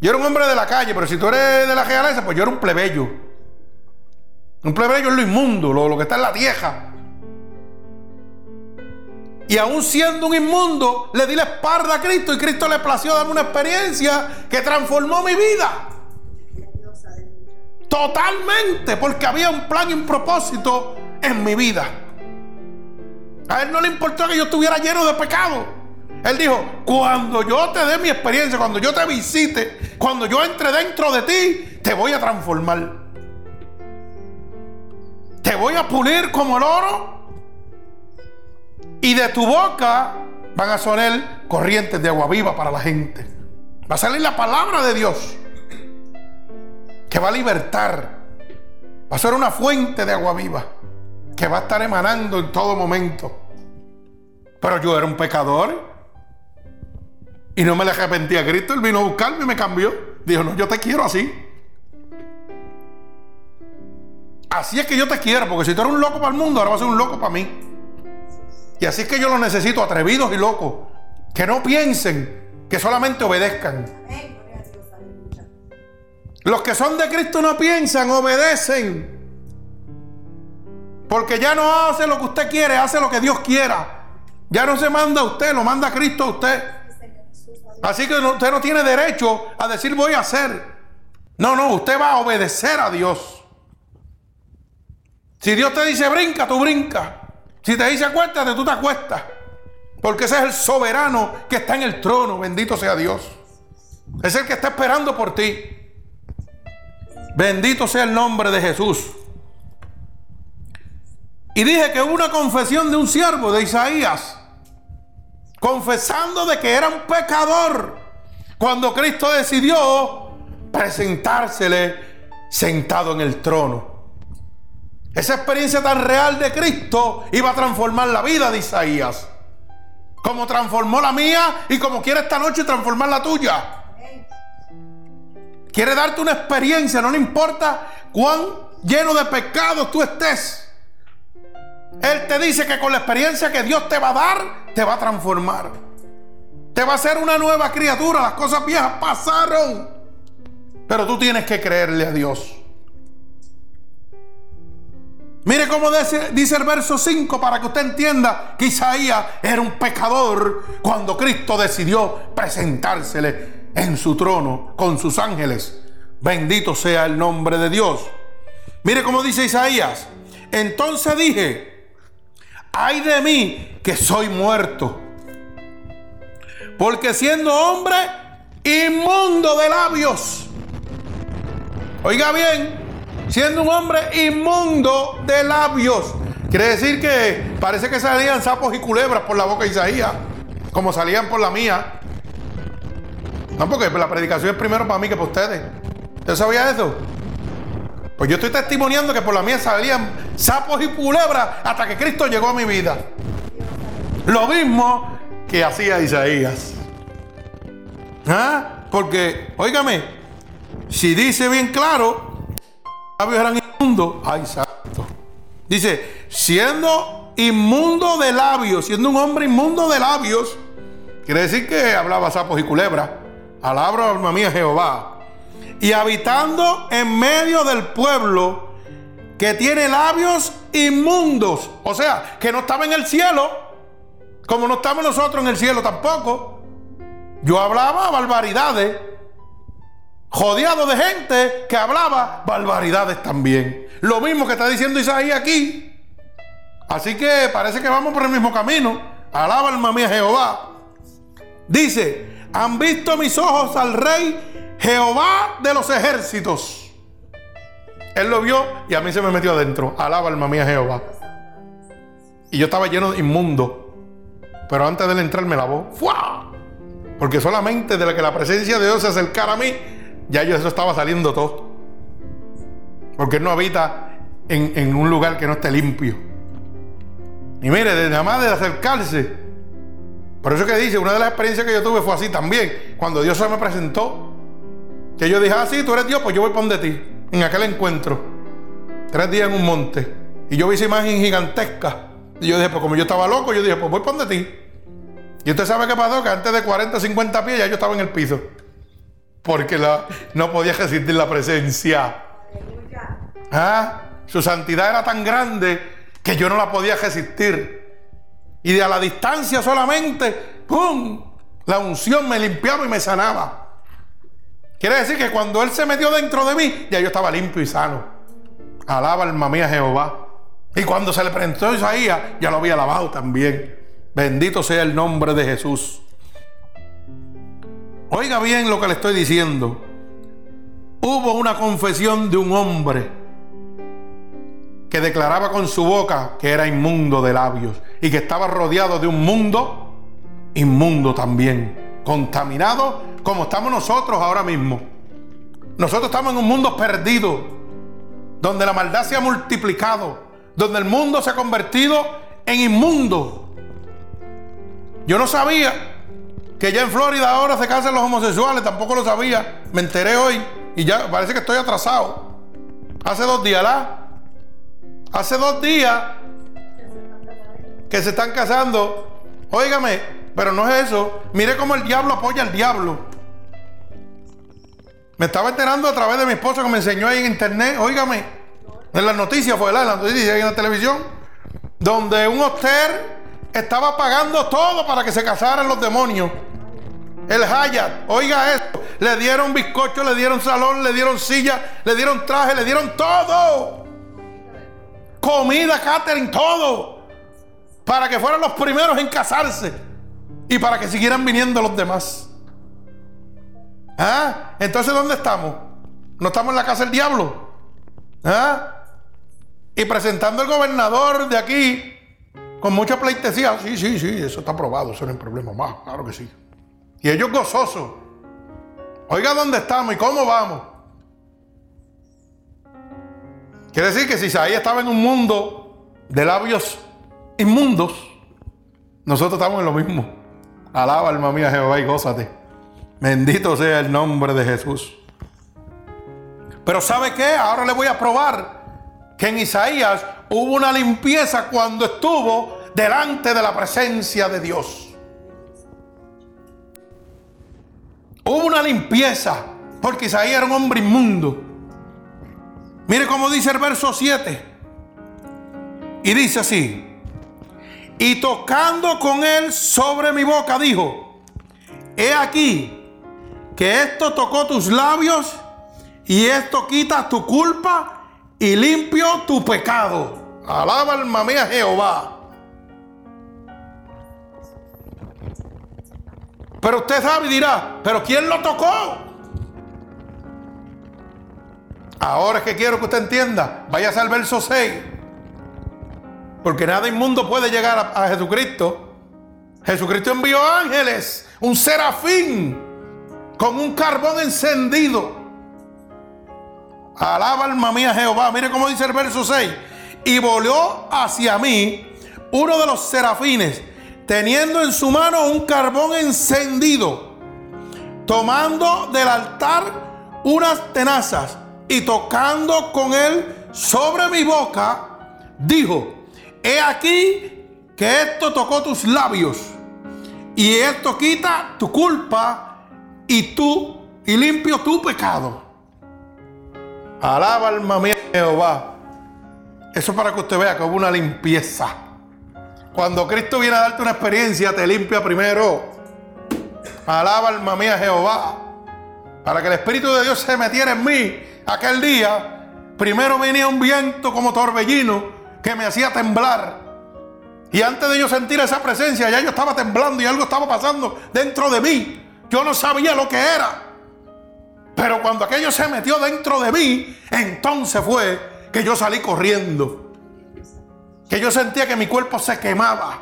S1: yo era un hombre de la calle, pero si tú eres de la realeza, pues yo era un plebeyo. Un plebeyo es lo inmundo, lo, que está en la tierra. Y aún siendo un inmundo, le di la espalda a Cristo y Cristo le plació darme una experiencia que transformó mi vida. Totalmente, porque había un plan y un propósito en mi vida. A él no le importó que yo estuviera lleno de pecado. Él dijo, cuando yo te dé mi experiencia, cuando yo te visite, cuando yo entre dentro de ti, te voy a transformar. Te voy a pulir como el oro. Y de tu boca van a sonar corrientes de agua viva para la gente. Va a salir la palabra de Dios que va a libertar. Va a ser una fuente de agua viva que va a estar emanando en todo momento. Pero yo era un pecador. Y no me le arrepentí a Cristo. Él vino a buscarme y me cambió. Dijo, no, yo te quiero así. Así es que yo te quiero, porque si tú eres un loco para el mundo, ahora vas a ser un loco para mí. Y así es que yo los necesito, atrevidos y locos. Que no piensen, que solamente obedezcan. Los que son de Cristo no piensan, obedecen. Porque ya no hace lo que usted quiere, hace lo que Dios quiera. Ya no se manda a usted, lo manda Cristo a usted. Así que usted no tiene derecho a decir voy a hacer. No, no, usted va a obedecer a Dios. Si Dios te dice brinca, tú brinca. Si te dice acuéstate, tú te acuestas. Porque ese es el soberano que está en el trono. Bendito sea Dios. Es el que está esperando por ti. Bendito sea el nombre de Jesús. Y dije que hubo una confesión de un siervo de Isaías, confesando de que era un pecador, cuando Cristo decidió presentársele sentado en el trono. Esa experiencia tan real de Cristo iba a transformar la vida de Isaías, como transformó la mía y como quiere esta noche transformar la tuya. Quiere darte una experiencia, no le importa cuán lleno de pecados tú estés. Él te dice que con la experiencia que Dios te va a dar, te va a transformar. Te va a hacer una nueva criatura. Las cosas viejas pasaron. Pero tú tienes que creerle a Dios. Mire cómo dice, el verso 5 para que usted entienda que Isaías era un pecador cuando Cristo decidió presentársele en su trono con sus ángeles. Bendito sea el nombre de Dios. Mire cómo dice Isaías. Entonces dije, ay de mí que soy muerto. Porque siendo hombre inmundo de labios. Oiga bien, siendo un hombre inmundo de labios. Quiere decir que parece que salían sapos y culebras por la boca de Isaías, como salían por la mía. No, porque la predicación es primero para mí que para ustedes. ¿Usted sabía eso? Pues yo estoy testimoniando que por la mía salían sapos y culebras hasta que Cristo llegó a mi vida. Lo mismo que hacía Isaías. ¿Ah? Porque, óigame, si dice bien claro, labios eran inmundos, ay santo. Dice, siendo inmundo de labios, siendo un hombre inmundo de labios, quiere decir que hablaba sapos y culebras. Alabro alma mía Jehová y habitando en medio del pueblo que tiene labios inmundos. O sea, que no estaba en el cielo, como no estamos nosotros en el cielo tampoco. Yo hablaba barbaridades, jodeado de gente que hablaba barbaridades también. Lo mismo que está diciendo Isaías aquí. Así que parece que vamos por el mismo camino. Alaba alma mía Jehová. Dice, han visto mis ojos al rey Jehová de los ejércitos. Él lo vio y a mí se me metió adentro. Alaba alma mía Jehová. Y yo estaba lleno de inmundo. Pero antes de entrar me lavó. ¡Fua! Porque solamente de la que la presencia de Dios se acercara a mí, ya yo eso estaba saliendo todo. Porque Él no habita en, en un lugar que no esté limpio. Y mire, desde más de acercarse. Por eso que dice, una de las experiencias que yo tuve fue así también. Cuando Dios se me presentó, que yo dije, ah, sí, tú eres Dios, pues yo voy para donde ti. En aquel encuentro. Tres días en un monte. Y yo vi esa imagen gigantesca. Y yo dije, pues como yo estaba loco, yo dije, pues voy para donde ti. Y usted sabe qué pasó, que antes de 40, 50 pies ya yo estaba en el piso. Porque la, no podía resistir la presencia. ¿Ah? Su santidad era tan grande que yo no la podía resistir. Y de a la distancia solamente, ¡pum! La unción me limpiaba y me sanaba. Quiere decir que cuando Él se metió dentro de mí, ya yo estaba limpio y sano. Alaba alma mía Jehová. Y cuando se le presentó a Isaías, ya lo había lavado también. Bendito sea el nombre de Jesús. Oiga bien lo que le estoy diciendo. Hubo una confesión de un hombre que declaraba con su boca que era inmundo de labios y que estaba rodeado de un mundo inmundo también, contaminado como estamos nosotros ahora mismo. Nosotros estamos en un mundo perdido, donde la maldad se ha multiplicado, donde el mundo se ha convertido en inmundo. Yo no sabía que ya en Florida ahora se casan los homosexuales, tampoco lo sabía. Me enteré hoy y ya parece que estoy atrasado. Hace dos días, ¿la? Hace dos días que se están casando. Óigame, pero no es eso. Mire cómo el diablo apoya al diablo. Me estaba enterando a través de mi esposo que me enseñó ahí en internet. Óigame, en las noticias fue, ¿la? En en la televisión. Donde un hoster estaba pagando todo para que se casaran los demonios. El Hayat, oiga esto, le dieron bizcocho, le dieron salón, le dieron silla, le dieron traje, le dieron todo. Comida, catering, todo. Para que fueran los primeros en casarse y para que siguieran viniendo los demás. ¿Ah? Entonces, ¿dónde estamos? ¿No estamos en la casa del diablo? ¿Ah? Y presentando al gobernador de aquí con mucha pleitesía. Sí, sí, sí, eso está aprobado, eso no es problema más, claro que sí. Y ellos gozosos. Oiga dónde estamos y cómo vamos. Quiere decir que si Isaías estaba en un mundo de labios inmundos, nosotros estamos en lo mismo. Alaba alma mía Jehová y gózate. Bendito sea el nombre de Jesús. Pero ¿sabe qué? Ahora le voy a probar que en Isaías hubo una limpieza cuando estuvo delante de la presencia de Dios. Hubo una limpieza porque Isaías era un hombre inmundo. Mire cómo dice el verso 7. Y dice así. Y tocando con él sobre mi boca dijo, he aquí que esto tocó tus labios y esto quita tu culpa y limpio tu pecado. Alaba alma mía Jehová. Pero usted sabe y dirá, pero ¿quién lo tocó? Ahora es que quiero que usted entienda. Vaya al verso 6. Porque nada inmundo puede llegar a, a Jesucristo. Jesucristo envió ángeles, un serafín, con un carbón encendido Alaba alma mía Jehová. Mire cómo dice el verso 6. Y volvió hacia mí uno de los serafines, teniendo en su mano un carbón encendido, tomando del altar unas tenazas y tocando con él sobre mi boca, dijo, he aquí que esto tocó tus labios y esto quita tu culpa y tú y limpio tu pecado. Alaba alma mía Jehová. Eso es para que usted vea que hubo una limpieza. Cuando Cristo viene a darte una experiencia, te limpia primero. Alaba alma mía Jehová. Para que el Espíritu de Dios se metiera en mí aquel día, primero venía un viento como torbellino que me hacía temblar. Y antes de yo sentir esa presencia, ya yo estaba temblando y algo estaba pasando dentro de mí. Yo no sabía lo que era. Pero cuando aquello se metió dentro de mí, entonces fue que yo salí corriendo. Que yo sentía que mi cuerpo se quemaba.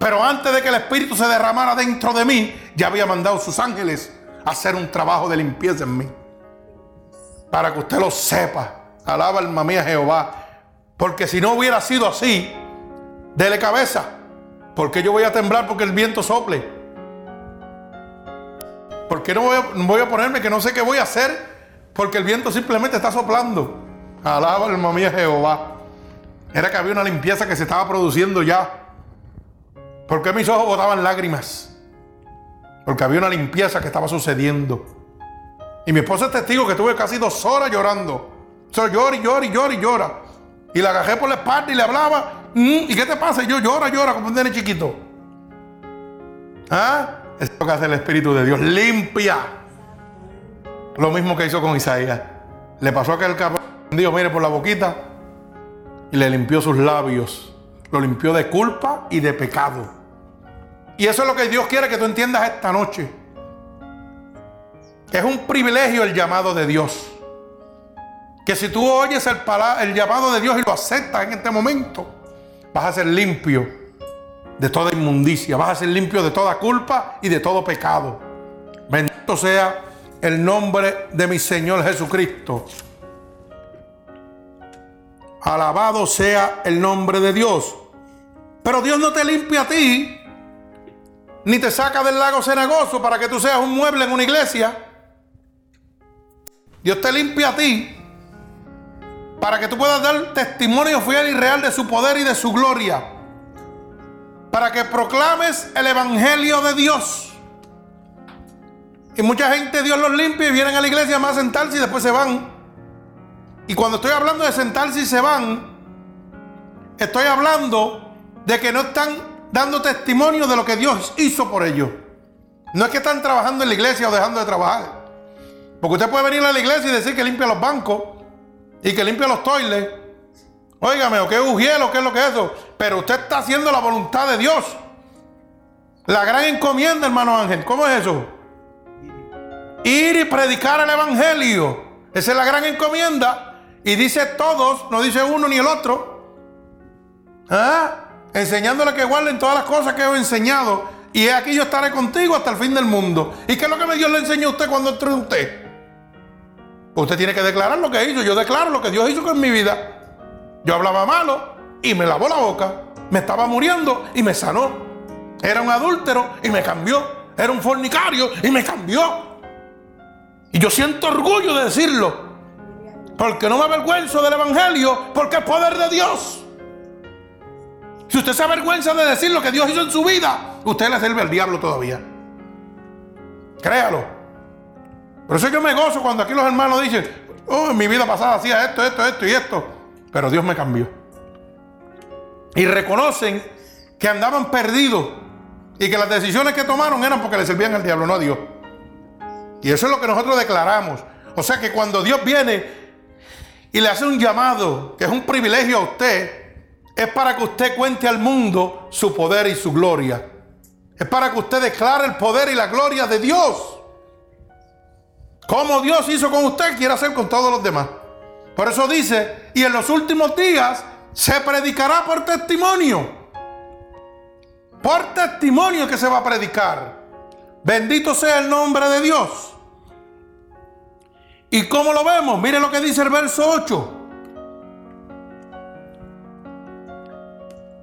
S1: Pero antes de que el Espíritu se derramara dentro de mí, ya había mandado sus ángeles a hacer un trabajo de limpieza en mí. Para que usted lo sepa. Alaba alma mía Jehová. Porque si no hubiera sido así, dele cabeza. Porque yo voy a temblar porque el viento sople. ¿Por qué no voy a, ponerme que no sé qué voy a hacer? Porque el viento simplemente está soplando. Alaba alma mía Jehová. Era que había una limpieza que se estaba produciendo ya. ¿Por qué mis ojos botaban lágrimas? Porque había una limpieza que estaba sucediendo. Y mi esposa es testigo que tuve casi dos horas llorando. O llora y llora y llora y llora. Y la agajé por la espalda y le hablaba. Mm, ¿Y qué te pasa? Y yo llora, llora como un nene chiquito. ¿Ah? Es el Espíritu de Dios. Limpia. Lo mismo que hizo con Isaías. Le pasó a aquel cabrón, Dios, mire por la boquita. Y le limpió sus labios. Lo limpió de culpa y de pecado. Y eso es lo que Dios quiere que tú entiendas esta noche. Es un privilegio el llamado de Dios. Que si tú oyes el, el llamado de Dios y lo aceptas en este momento, vas a ser limpio de toda inmundicia, vas a ser limpio de toda culpa y de todo pecado. Bendito sea el nombre de mi Señor Jesucristo. Alabado sea el nombre de Dios. Pero Dios no te limpia a ti ni te saca del lago cenagoso para que tú seas un mueble en una iglesia. Dios te limpia a ti para que tú puedas dar testimonio fiel y real de su poder y de su gloria. Para que proclames el evangelio de Dios. Y mucha gente Dios los limpia y vienen a la iglesia más a sentarse y después se van. Y cuando estoy hablando de sentarse y se van, estoy hablando de que no están dando testimonio de lo que Dios hizo por ellos. No es que están trabajando en la iglesia o dejando de trabajar. Porque usted puede venir a la iglesia y decir que limpia los bancos y que limpia los toiles. Óigame, o es ujielo, qué es lo que es eso. Pero usted está haciendo la voluntad de Dios. La gran encomienda, hermano Ángel. ¿Cómo es eso? Ir y predicar el Evangelio. Esa es la gran encomienda. Y dice todos, no dice uno ni el otro. ¿Ah? Enseñándole que guarden todas las cosas que he enseñado. Y aquí yo estaré contigo hasta el fin del mundo. ¿Y qué es lo que Dios le enseñó a usted cuando entró en usted? Usted tiene que declarar lo que hizo. Yo declaro lo que Dios hizo con mi vida. Yo hablaba malo y me lavó la boca. Me estaba muriendo y me sanó. Era un adúltero y me cambió. Era un fornicario y me cambió. Y yo siento orgullo de decirlo. Porque no me avergüenzo del Evangelio, porque es poder de Dios. Si usted se avergüenza de decir lo que Dios hizo en su vida, usted le sirve al diablo todavía. Créalo. Por eso yo me gozo cuando aquí los hermanos dicen, oh, en mi vida pasada hacía esto, esto, esto y esto. Pero Dios me cambió. Y reconocen que andaban perdidos y que las decisiones que tomaron eran porque le servían al diablo, no a Dios. Y eso es lo que nosotros declaramos. O sea que cuando Dios viene y le hace un llamado, que es un privilegio a usted, es para que usted cuente al mundo su poder y su gloria. Es para que usted declare el poder y la gloria de Dios. Como Dios hizo con usted, quiere hacer con todos los demás. Por eso dice, y en los últimos días se predicará por testimonio. Por testimonio que se va a predicar. Bendito sea el nombre de Dios. ¿Y cómo lo vemos? Mire lo que dice el verso 8.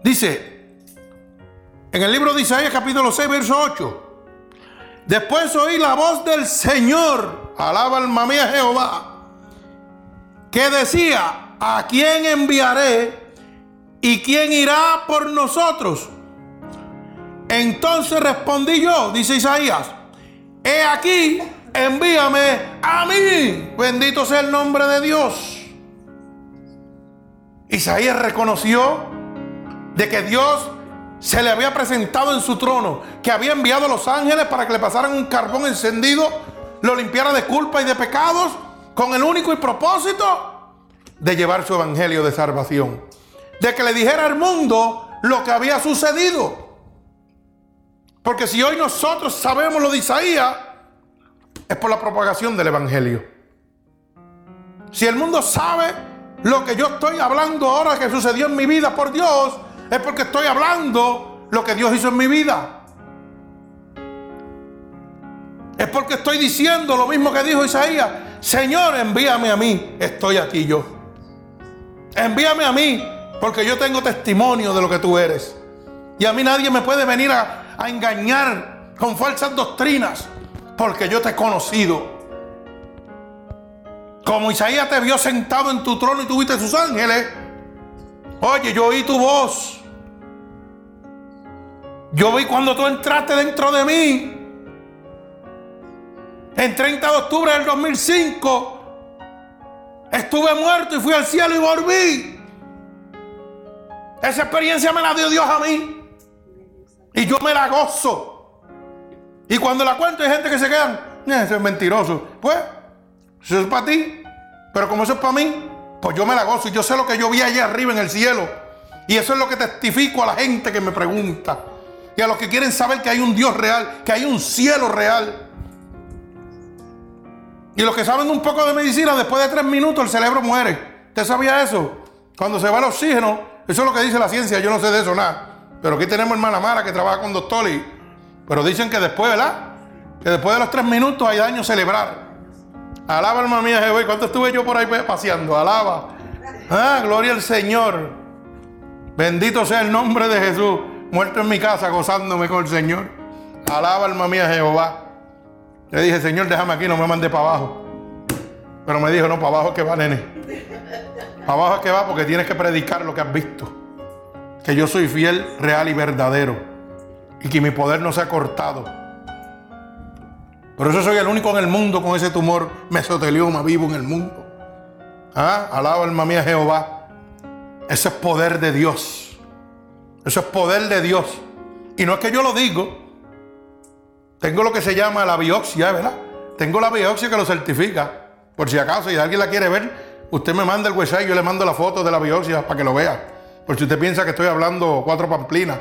S1: Dice, en el libro de Isaías capítulo 6, verso 8. Después oí la voz del Señor, alaba alma mía Jehová, que decía, ¿a quién enviaré y quién irá por nosotros? Entonces respondí yo, dice Isaías, he aquí envíame a mí. Bendito sea el nombre de Dios. Isaías reconoció de que Dios se le había presentado en su trono, que había enviado a los ángeles para que le pasaran un carbón encendido, lo limpiara de culpa y de pecados, con el único y propósito de llevar su evangelio de salvación, de que le dijera al mundo lo que había sucedido. Porque si hoy nosotros sabemos lo de Isaías, es por la propagación del Evangelio. Si el mundo sabe lo que yo estoy hablando ahora que sucedió en mi vida por Dios, es porque estoy hablando lo que Dios hizo en mi vida. Es porque estoy diciendo lo mismo que dijo Isaías. Señor, envíame a mí. Estoy aquí yo. Envíame a mí, porque yo tengo testimonio de lo que tú eres. Y a mí nadie me puede venir a, a engañar con falsas doctrinas porque yo te he conocido. Como Isaías te vio sentado en tu trono y tuviste sus ángeles. Oye, yo oí tu voz. Yo vi cuando tú entraste dentro de mí. En 30 de octubre del 2005. Estuve muerto y fui al cielo y volví. Esa experiencia me la dio Dios a mí. Y yo me la gozo. Y cuando la cuento hay gente que se quedan, ese es mentiroso. Pues, eso es para ti. Pero como eso es para mí, pues yo me la gozo. Y yo sé lo que yo vi allá arriba en el cielo. Y eso es lo que testifico a la gente que me pregunta. Y a los que quieren saber que hay un Dios real, que hay un cielo real. Y los que saben un poco de medicina, después de tres minutos el cerebro muere. ¿Usted sabía eso? Cuando se va el oxígeno, eso es lo que dice la ciencia, yo no sé de eso nada. Pero aquí tenemos hermana Mara que trabaja con doctores pero dicen que después, ¿verdad? Que después de los tres minutos hay daño celebrar. Alaba, alma mía, Jehová. ¿Cuánto estuve yo por ahí paseando? Alaba. Ah, gloria al Señor. Bendito sea el nombre de Jesús. Muerto en mi casa, gozándome con el Señor. Alaba alma mía Jehová. Le dije, Señor, déjame aquí, no me mande para abajo. Pero me dijo, no, para abajo es que va, nene. Para abajo es que va porque tienes que predicar lo que has visto. Que yo soy fiel, real y verdadero. Y que mi poder no se ha cortado. Por eso soy el único en el mundo con ese tumor mesotelioma vivo en el mundo. ¿Ah? Alaba alma mía Jehová. Ese es poder de Dios. Eso es poder de Dios. Y no es que yo lo digo. Tengo lo que se llama la biopsia, ¿verdad? Tengo la biopsia que lo certifica. Por si acaso, si alguien la quiere ver, usted me manda el website, yo le mando la foto de la biopsia para que lo vea. Por si usted piensa que estoy hablando cuatro pamplinas.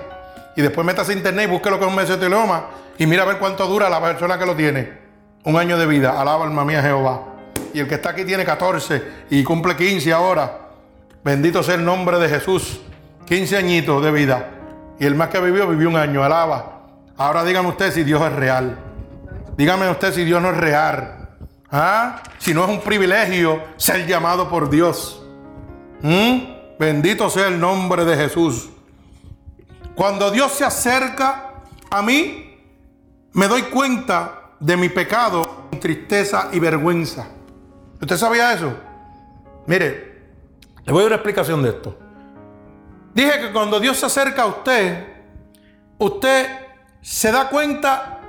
S1: Y después métase a internet y busque lo que es un mesotelioma y mira a ver cuánto dura la persona que lo tiene. Un año de vida. Alaba alma mía Jehová. Y el que está aquí tiene 14 y cumple 15 ahora. Bendito sea el nombre de Jesús. 15 añitos de vida. Y el más que vivió, vivió un año. Alaba. Ahora dígame usted si Dios es real. Dígame usted si Dios no es real. ¿Ah? Si no es un privilegio ser llamado por Dios. ¿Mm? Bendito sea el nombre de Jesús. Cuando Dios se acerca a mí, me doy cuenta de mi pecado, tristeza y vergüenza. ¿Usted sabía eso? Mire, le voy a dar una explicación de esto. Dije que cuando Dios se acerca a usted, usted se da cuenta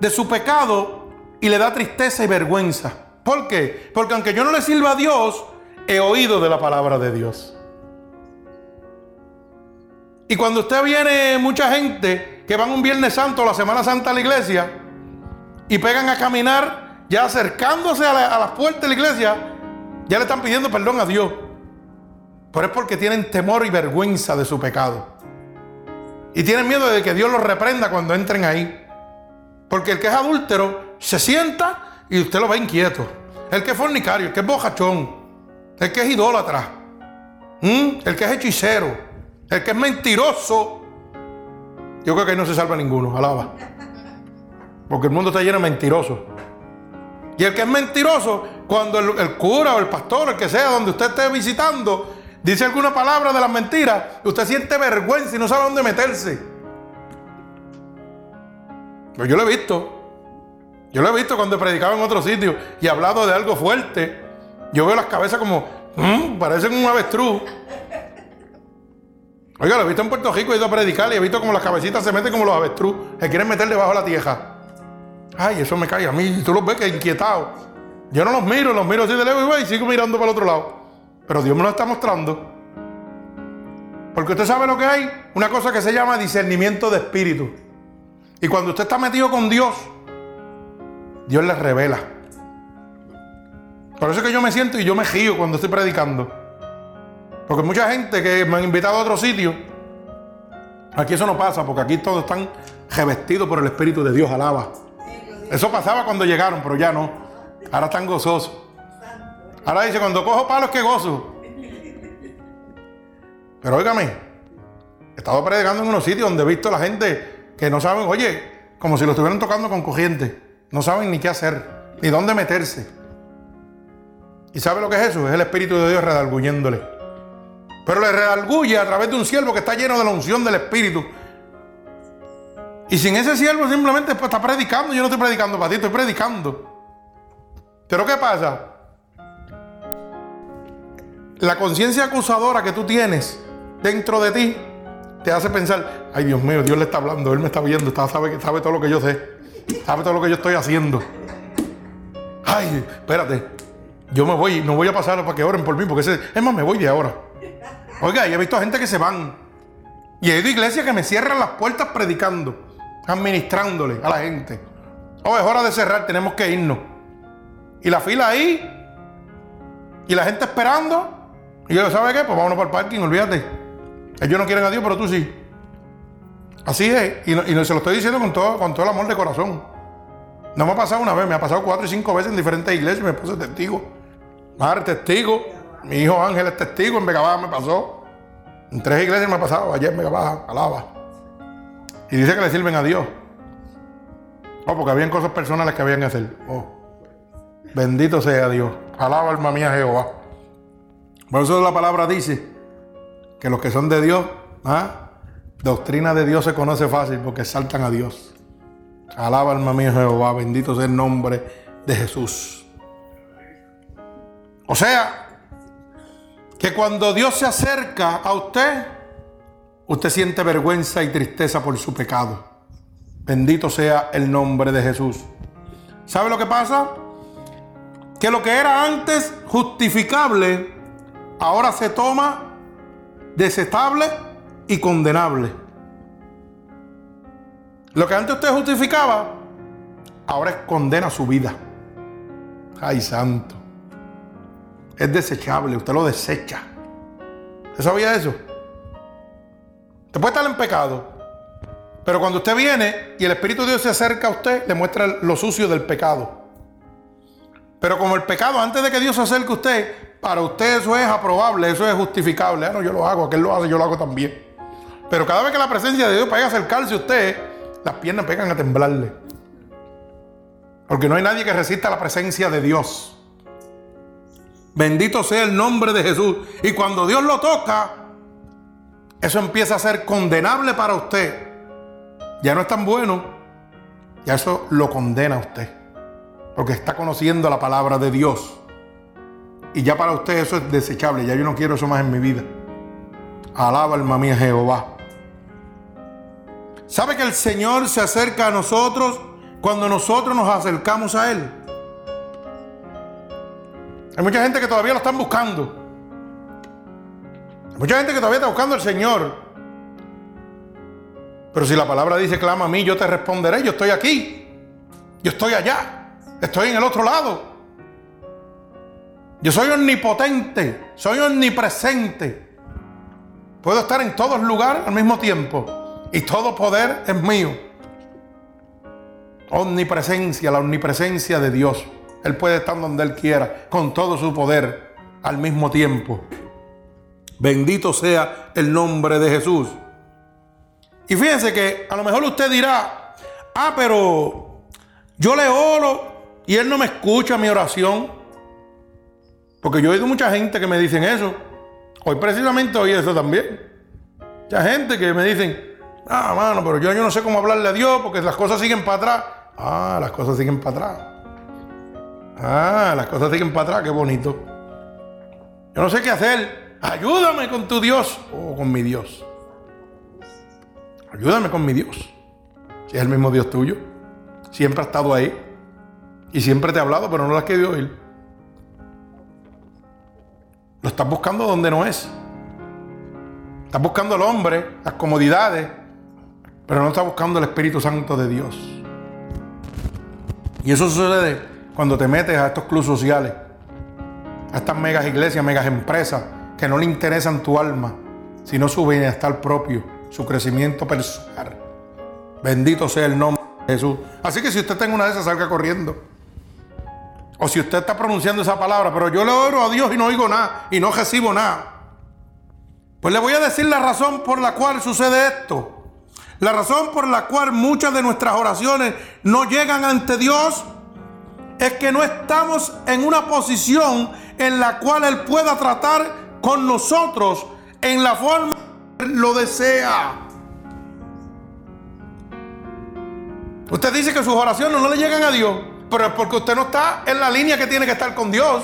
S1: de su pecado y le da tristeza y vergüenza. ¿Por qué? Porque aunque yo no le sirva a Dios, he oído de la palabra de Dios. Y cuando usted viene mucha gente que van un Viernes Santo o la Semana Santa a la iglesia y pegan a caminar ya acercándose a, la, las puertas de la iglesia, ya le están pidiendo perdón a Dios. Pero es porque tienen temor y vergüenza de su pecado. Y tienen miedo de que Dios los reprenda cuando entren ahí. Porque el que es adúltero se sienta y usted lo ve inquieto. El que es fornicario, el que es bojachón, el que es idólatra, el que es hechicero, el que es mentiroso, yo creo que ahí no se salva ninguno, alaba. Porque el mundo está lleno de mentirosos. Y el que es mentiroso, cuando el, cura o el pastor, el que sea, donde usted esté visitando, dice alguna palabra de las mentiras, usted siente vergüenza y no sabe dónde meterse. Pues yo lo he visto. Yo lo he visto cuando he predicado en otro sitio y he hablado de algo fuerte. Yo veo las cabezas como, mm, parecen un avestruz. Oiga, lo he visto en Puerto Rico, he ido a predicar y he visto como las cabecitas se meten como los avestruz, se quieren meter debajo de la tierra. Ay, eso me cae a mí. Tú los ves que inquietados. Yo no los miro, los miro así de lejos y sigo mirando para el otro lado. Pero Dios me lo está mostrando. Porque usted sabe lo que hay, una cosa que se llama discernimiento de espíritu. Y cuando usted está metido con Dios, Dios le revela. Por eso es que yo me siento y yo me río cuando estoy predicando. Porque mucha gente que me han invitado a otro sitio, aquí eso no pasa, porque aquí todos están revestidos por el Espíritu de Dios, alaba. Eso pasaba cuando llegaron, pero ya no. Ahora están gozosos. Ahora dice, cuando cojo palos que gozo. Pero óigame, he estado predicando en unos sitios donde he visto a la gente que no saben, oye, como si lo estuvieran tocando con corriente. No saben ni qué hacer, ni dónde meterse. ¿Y sabe lo que es eso? Es el Espíritu de Dios redalguñéndole. Pero le redarguye a través de un siervo que está lleno de la unción del Espíritu. Y sin ese siervo simplemente pues, está predicando. Yo no estoy predicando para ti, estoy predicando. Pero ¿qué pasa? La conciencia acusadora que tú tienes dentro de ti te hace pensar, ay Dios mío, Dios le está hablando, Él me está viendo, sabe, sabe todo lo que yo sé, sabe todo lo que yo estoy haciendo. Ay, espérate, yo me voy, no voy a pasar para que oren por mí, porque es más, me voy de ahora. Oiga, yo he visto gente que se van. Y he ido iglesias que me cierran las puertas predicando, administrándole a la gente. Oh, es hora de cerrar, tenemos que irnos. Y la fila ahí. Y la gente esperando. Y yo, ¿sabe qué? Pues vámonos para el parking, olvídate. Ellos no quieren a Dios, pero tú sí. Así es. Y, y se lo estoy diciendo con todo, con todo el amor de corazón. No me ha pasado una vez, me ha pasado cuatro y cinco veces en diferentes iglesias. Me puse testigo. Madre, testigo. Mi hijo Ángel es testigo, en Vega Baja me pasó. En tres iglesias me ha pasado, ayer en Vega Baja, alaba. Y dice que le sirven a Dios. Oh, porque habían cosas personales que habían que hacer. Oh, bendito sea Dios. Alaba alma mía Jehová. Por eso la palabra dice que los que son de Dios, ¿ah? doctrina de Dios se conoce fácil porque saltan a Dios. Alaba alma mía Jehová, bendito sea el nombre de Jesús. O sea, que cuando Dios se acerca a usted, usted siente vergüenza y tristeza por su pecado. Bendito sea el nombre de Jesús. ¿Sabe lo que pasa? Que lo que era antes justificable, ahora se toma desestable y condenable. Lo que antes usted justificaba, ahora condena su vida. Ay, santo. Es desechable, usted lo desecha. ¿Usted sabía eso? Usted puede estar en pecado, pero cuando usted viene y el Espíritu de Dios se acerca a usted, le muestra lo sucio del pecado. Pero como el pecado, antes de que Dios se acerque a usted, para usted eso es aprobable, eso es justificable. Ah, no, yo lo hago, aquel lo hace, yo lo hago también. Pero cada vez que la presencia de Dios vaya a acercarse a usted, las piernas pegan a temblarle. Porque no hay nadie que resista la presencia de Dios. Bendito sea el nombre de Jesús. Y cuando Dios lo toca, eso empieza a ser condenable para usted ya no es tan bueno, ya eso lo condena a usted. Porque está conociendo la palabra de Dios. Y ya para usted eso es desechable. Ya yo no quiero eso más en mi vida. Alaba alma mía Jehová. ¿Sabe que el Señor se acerca a nosotros cuando nosotros nos acercamos a Él? Hay mucha gente que todavía lo están buscando. Hay mucha gente que todavía está buscando al Señor. Pero si la palabra dice, clama a mí, yo te responderé, yo estoy aquí, yo estoy allá, estoy en el otro lado. Yo soy omnipotente, soy omnipresente. Puedo estar en todos lugares al mismo tiempo y todo poder es mío. Omnipresencia, la omnipresencia de Dios. Él puede estar donde Él quiera, con todo su poder al mismo tiempo. Bendito sea el nombre de Jesús. Y fíjense que a lo mejor usted dirá, ah, pero yo le oro y él no me escucha mi oración. Porque yo he oído mucha gente que me dicen eso. Hoy precisamente oí eso también. Mucha gente que me dicen, ah, mano, pero yo, yo no sé cómo hablarle a Dios porque las cosas siguen para atrás. Ah, las cosas siguen para atrás. Ah, las cosas siguen para atrás, qué bonito. Yo no sé qué hacer. Ayúdame con tu Dios o con mi Dios. Ayúdame con mi Dios. Si es el mismo Dios tuyo. Siempre ha estado ahí. Y siempre te ha hablado, pero no lo has oír. Estás buscando donde no es. Estás buscando al hombre, las comodidades, pero no estás buscando el Espíritu Santo de Dios. Y eso sucede cuando te metes a estos clubes sociales, a estas megas iglesias, megas empresas, que no le interesan tu alma, sino su bienestar propio su crecimiento personal. Bendito sea el nombre de Jesús. Así que si usted tenga una de esas, salga corriendo. O si usted está pronunciando esa palabra, pero yo le oro a Dios y no oigo nada y no recibo nada. Pues le voy a decir la razón por la cual sucede esto. La razón por la cual muchas de nuestras oraciones no llegan ante Dios es que no estamos en una posición en la cual Él pueda tratar con nosotros en la forma lo desea. Usted dice que sus oraciones no le llegan a Dios, pero es porque usted no está en la línea que tiene que estar con Dios.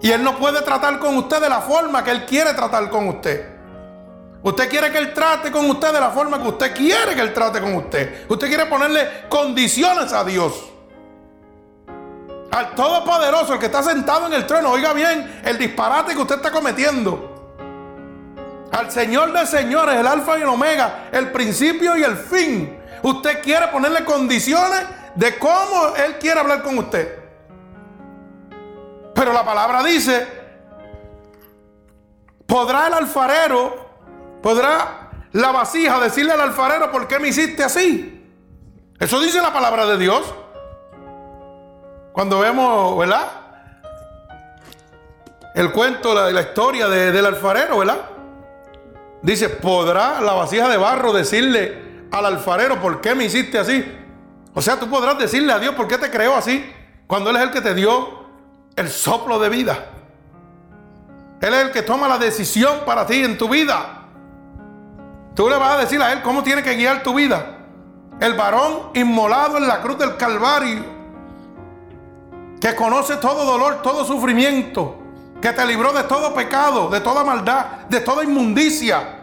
S1: Y Él no puede tratar con usted de la forma que Él quiere tratar con usted. Usted quiere que Él trate con usted de la forma que usted quiere que Él trate con usted. Usted quiere ponerle condiciones a Dios. Al Todopoderoso, el que está sentado en el trono, oiga bien el disparate que usted está cometiendo al Señor de señores, el alfa y el omega, el principio y el fin. Usted quiere ponerle condiciones de cómo Él quiere hablar con usted. Pero la palabra dice, podrá el alfarero, podrá la vasija decirle al alfarero, ¿por qué me hiciste así? Eso dice la palabra de Dios. Cuando vemos, ¿verdad? El cuento, la, la historia del alfarero, ¿verdad? Dice, ¿podrá la vasija de barro decirle al alfarero, ¿por qué me hiciste así? O sea, tú podrás decirle a Dios, ¿por qué te creó así? Cuando Él es el que te dio el soplo de vida. Él es el que toma la decisión para ti en tu vida. Tú le vas a decir a Él cómo tiene que guiar tu vida. el varón inmolado en la cruz del Calvario, que conoce todo dolor, todo sufrimiento, que te libró de todo pecado, de toda maldad, de toda inmundicia.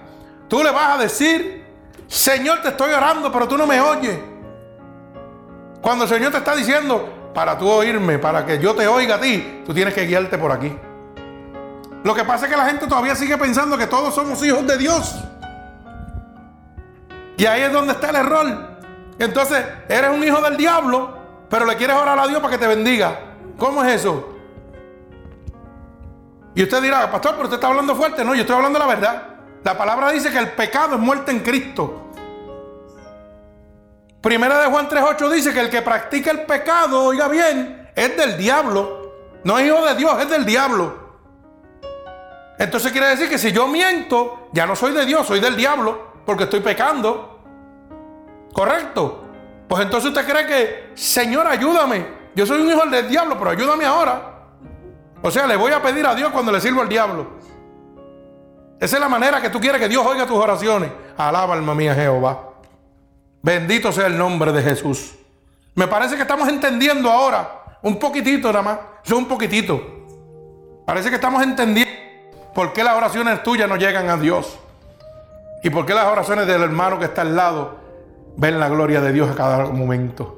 S1: Tú le vas a decir, Señor, te estoy orando, pero tú no me oyes. Cuando el Señor te está diciendo, para tú oírme, para que yo te oiga a ti, tú tienes que guiarte por aquí. Lo que pasa es que la gente todavía sigue pensando que todos somos hijos de Dios. Y ahí es donde está el error. Entonces, eres un hijo del diablo, pero le quieres orar a Dios para que te bendiga. ¿Cómo es eso? Y usted dirá, pastor, pero usted está hablando fuerte. No, yo estoy hablando la verdad. La palabra dice que el pecado es muerte en Cristo. Primera de Juan 3.8 dice que el que practica el pecado, oiga bien, es del diablo. No es hijo de Dios, es del diablo. Entonces quiere decir que si yo miento, ya no soy de Dios, soy del diablo, porque estoy pecando. ¿Correcto? Pues entonces usted cree que, Señor, ayúdame. Yo soy un hijo del diablo, pero ayúdame ahora. O sea, le voy a pedir a Dios cuando le sirvo al diablo. Esa es la manera que tú quieres que Dios oiga tus oraciones. Alaba alma mía Jehová. Bendito sea el nombre de Jesús. Me parece que estamos entendiendo ahora, un poquitito nada más, es un poquitito. Parece que estamos entendiendo ¿Por qué las oraciones tuyas no llegan a Dios? ¿Y por qué las oraciones del hermano que está al lado ven la gloria de Dios a cada momento?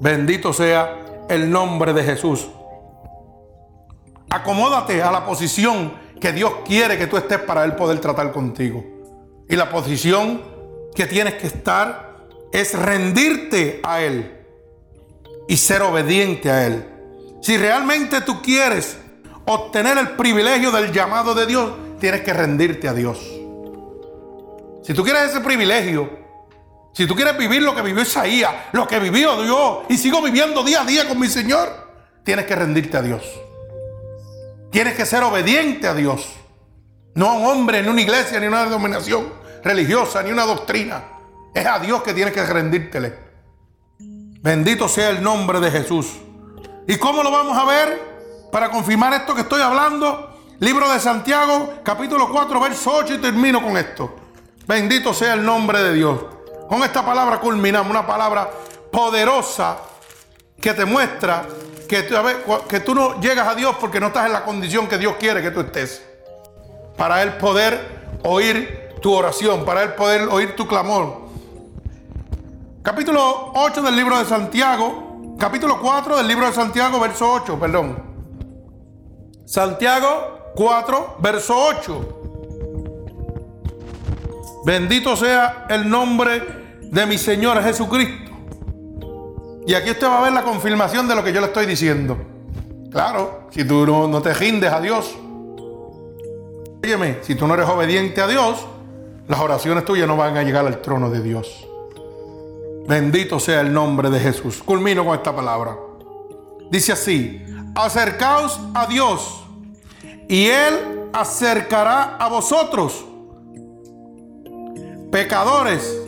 S1: Bendito sea el nombre de Jesús. Acomódate a la posición que Dios quiere que tú estés para Él poder tratar contigo. Y la posición que tienes que estar es rendirte a Él y ser obediente a Él. Si realmente tú quieres obtener el privilegio del llamado de Dios, tienes que rendirte a Dios. Si tú quieres ese privilegio, si tú quieres vivir lo que vivió Isaías, lo que vivió Dios, y sigo viviendo día a día con mi Señor, tienes que rendirte a Dios. Tienes que ser obediente a Dios. No a un hombre, ni una iglesia, ni una denominación religiosa, ni una doctrina. Es a Dios que tienes que rendírtele. Bendito sea el nombre de Jesús. ¿Y cómo lo vamos a ver? para confirmar esto que estoy hablando. Libro de Santiago, capítulo 4, verso 8 y termino con esto. Bendito sea el nombre de Dios. Con esta palabra culminamos, una palabra poderosa que te muestra que, que tú no llegas a Dios porque no estás en la condición que Dios quiere que tú estés. Para Él poder oír tu oración, para Él poder oír tu clamor. Capítulo 8 del libro de Santiago, capítulo 4 del libro de Santiago, verso 8, perdón. Santiago 4, verso 8. Bendito sea el nombre de mi Señor Jesucristo. Y aquí usted va a ver la confirmación de lo que yo le estoy diciendo. Claro, si tú no, no te rindes a Dios. Óyeme, si tú no eres obediente a Dios, las oraciones tuyas no van a llegar al trono de Dios. Bendito sea el nombre de Jesús. Culmino con esta palabra. Dice así, acercaos a Dios y Él acercará a vosotros. Pecadores,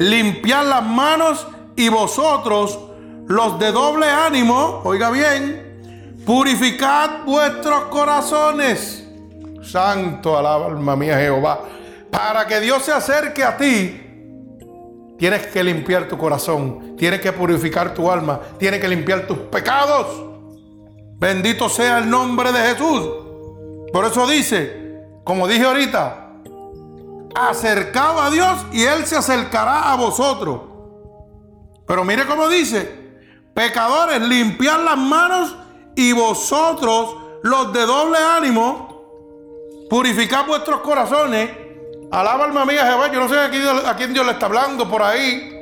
S1: limpiad las manos y vosotros, los de doble ánimo, oiga bien, purificad vuestros corazones. Santo alaba alma mía Jehová. Para que Dios se acerque a ti, tienes que limpiar tu corazón, tienes que purificar tu alma, tienes que limpiar tus pecados. Bendito sea el nombre de Jesús. Por eso dice, como dije ahorita, acercado a Dios y Él se acercará a vosotros. Pero mire cómo dice, pecadores, limpiad las manos y vosotros, los de doble ánimo, purificad vuestros corazones. Alaba alma mía Jehová. Yo no sé a quién, Dios le está hablando por ahí.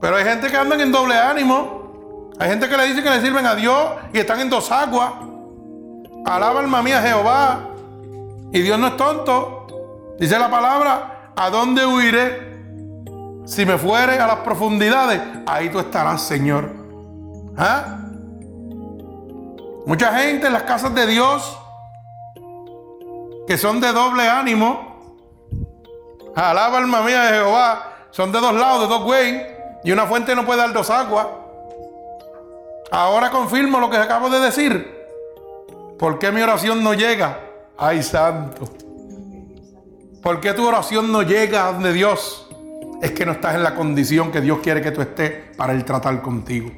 S1: Pero hay gente que andan en doble ánimo. Hay gente que le dice que le sirven a Dios y están en dos aguas. Alaba alma mía Jehová. Y Dios no es tonto. Dice la palabra, ¿a dónde huiré? Si me fuere a las profundidades, ahí tú estarás, Señor. ¿Ah? Mucha gente en las casas de Dios que son de doble ánimo. Alaba alma mía de Jehová. Son de dos lados, de dos güeyes. Y una fuente no puede dar dos aguas. Ahora confirmo lo que acabo de decir. ¿Por qué mi oración no llega? Ay, santo. ¿Por qué tu oración no llega donde Dios? es que no estás en la condición que Dios quiere que tú estés para Él tratar contigo.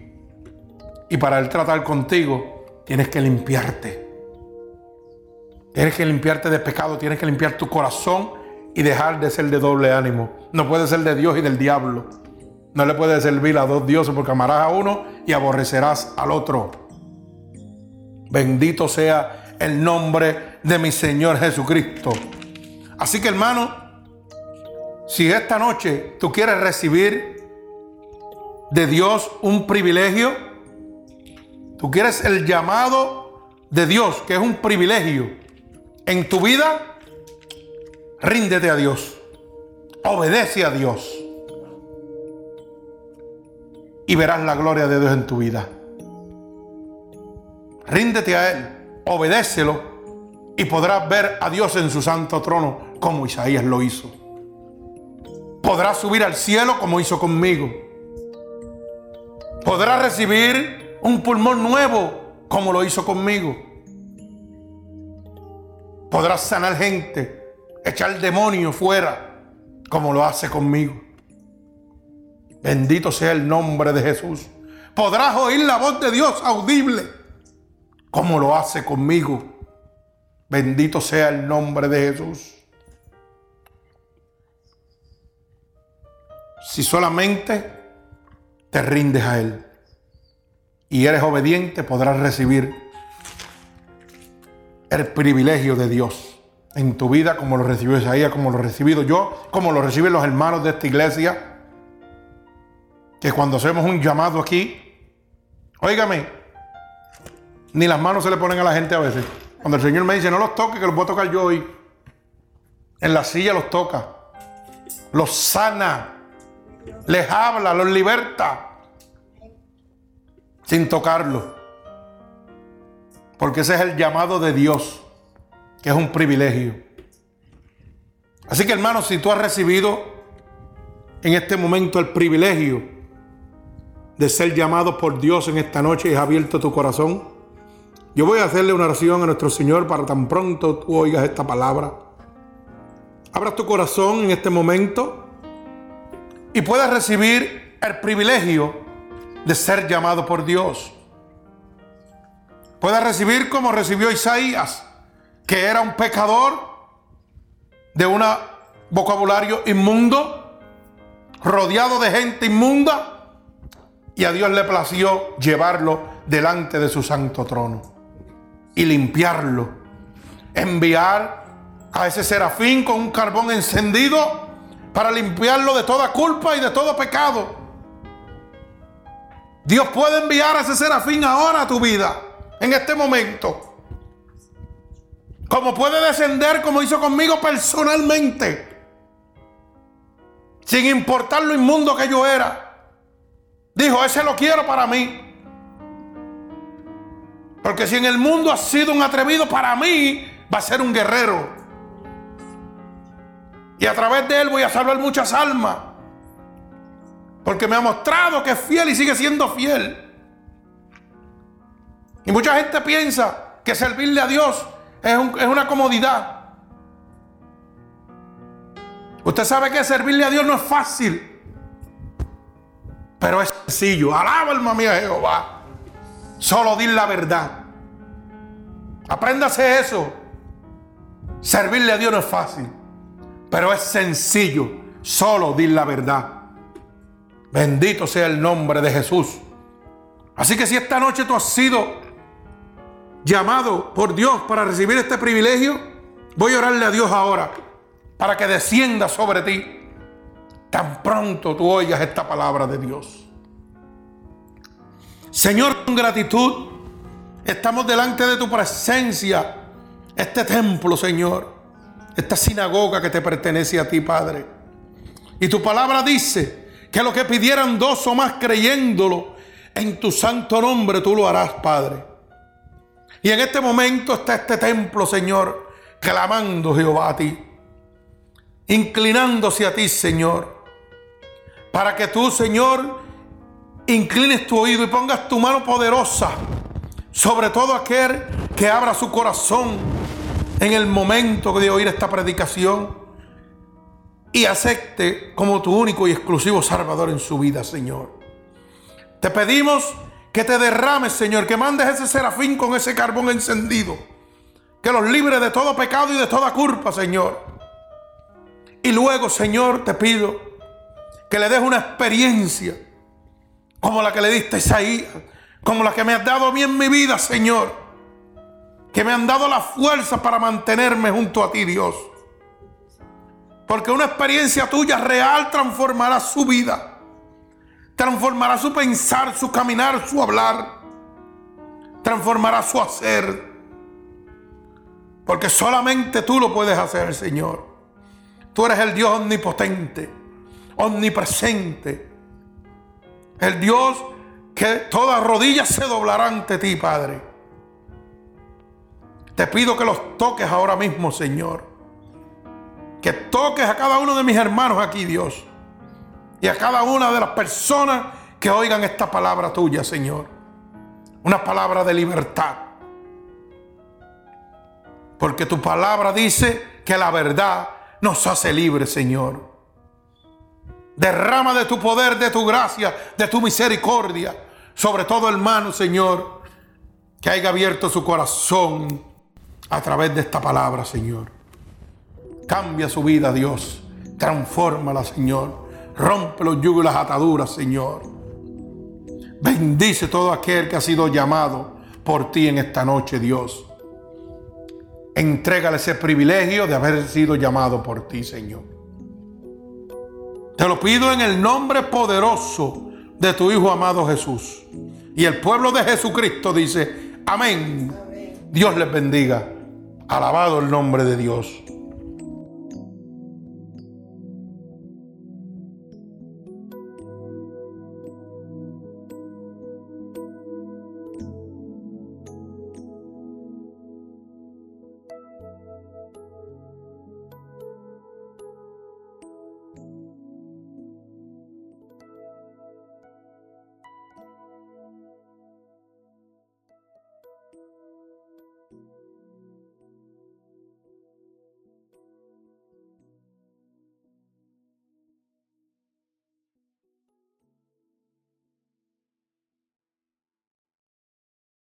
S1: Y para Él tratar contigo, tienes que limpiarte. Tienes que limpiarte de pecado, tienes que limpiar tu corazón y dejar de ser de doble ánimo. No puede ser de Dios y del diablo. No le puedes servir a dos dioses porque amarás a uno y aborrecerás al otro. Bendito sea el nombre de mi Señor Jesucristo. Así que hermano, si esta noche tú quieres recibir de Dios un privilegio, tú quieres el llamado de Dios, que es un privilegio en tu vida, ríndete a Dios, obedece a Dios y verás la gloria de Dios en tu vida. Ríndete a Él, obedécelo y podrás ver a Dios en su santo trono como Isaías lo hizo. Podrás subir al cielo como hizo conmigo. Podrás recibir un pulmón nuevo como lo hizo conmigo. Podrás sanar gente, echar demonio fuera como lo hace conmigo. Bendito sea el nombre de Jesús. Podrás oír la voz de Dios audible como lo hace conmigo. Bendito sea el nombre de Jesús. Si solamente te rindes a Él y eres obediente, podrás recibir el privilegio de Dios en tu vida, como lo recibió Isaías, como lo he recibido yo, como lo reciben los hermanos de esta iglesia. Que cuando hacemos un llamado aquí, óigame, ni las manos se le ponen a la gente a veces. Cuando el Señor me dice, no los toque, que los voy a tocar yo hoy. En la silla los toca. Los sana. Les habla, los liberta. Sin tocarlos. Porque ese es el llamado de Dios. Que es un privilegio. Así que hermanos, si tú has recibido en este momento el privilegio de ser llamado por Dios en esta noche y has abierto tu corazón, yo voy a hacerle una oración a nuestro Señor para tan pronto tú oigas esta palabra. Abra tu corazón en este momento y puedas recibir el privilegio de ser llamado por Dios. Puedas recibir como recibió Isaías, que era un pecador de un vocabulario inmundo, rodeado de gente inmunda, y a Dios le plació llevarlo delante de su santo trono y limpiarlo. Enviar a ese serafín con un carbón encendido para limpiarlo de toda culpa y de todo pecado. Dios puede enviar a ese serafín ahora a tu vida, en este momento. Como puede descender como hizo conmigo personalmente. Sin importar lo inmundo que yo era. Dijo, ese lo quiero para mí. Porque si en el mundo ha sido un atrevido, para mí va a ser un guerrero. Y a través de él voy a salvar muchas almas. Porque me ha mostrado que es fiel y sigue siendo fiel. Y mucha gente piensa que servirle a Dios es, una comodidad. Usted sabe que servirle a Dios no es fácil. Pero es sencillo. Alaba alma mía Jehová. Solo di la verdad. Apréndase eso. Servirle a Dios no es fácil, pero es sencillo. Solo di la verdad. Bendito sea el nombre de Jesús. Así que si esta noche tú has sido llamado por Dios para recibir este privilegio, voy a orarle a Dios ahora para que descienda sobre ti tan pronto tú oigas esta palabra de Dios. Señor, con gratitud, estamos delante de tu presencia, este templo, Señor, esta sinagoga que te pertenece a ti, Padre. Y tu palabra dice que lo que pidieran dos o más creyéndolo en tu santo nombre, tú lo harás, Padre. Y en este momento está este templo, Señor, clamando Jehová a ti, inclinándose a ti, Señor, para que tú, Señor, inclines tu oído y pongas tu mano poderosa sobre todo aquel que abra su corazón en el momento de oír esta predicación. y acepte como tu único y exclusivo Salvador en su vida, Señor. Te pedimos que te derrames, Señor, que mandes ese serafín con ese carbón encendido, que los libre de todo pecado y de toda culpa, Señor. Y luego, Señor, te pido que le des una experiencia como la que le diste a Isaías, como la que me has dado a mí en mi vida, Señor. Que me han dado la fuerza para mantenerme junto a ti, Dios. Porque una experiencia tuya real transformará su vida. Transformará su pensar, su caminar, su hablar. Transformará su hacer. Porque solamente tú lo puedes hacer, Señor. Tú eres el Dios omnipotente, omnipresente. El Dios que todas rodillas se doblarán ante ti, Padre. Te pido que los toques ahora mismo, Señor que toques a cada uno de mis hermanos aquí, Dios. Y a cada una de las personas que oigan esta palabra tuya, Señor. Una palabra de libertad. Porque tu palabra dice que la verdad nos hace libres, Señor. Derrama de tu poder, de tu gracia, de tu misericordia. Sobre todo, hermano, Señor, que haya abierto su corazón a través de esta palabra, Señor. Cambia su vida, Dios. Transfórmala, Señor. Rompe los yugos y las ataduras, Señor. Bendice todo aquel que ha sido llamado por ti en esta noche, Dios. Entrégale ese privilegio de haber sido llamado por ti, Señor. Te lo pido en el nombre poderoso de tu Hijo amado Jesús. Y el pueblo de Jesucristo dice, amén. Dios les bendiga. Alabado el nombre de Dios.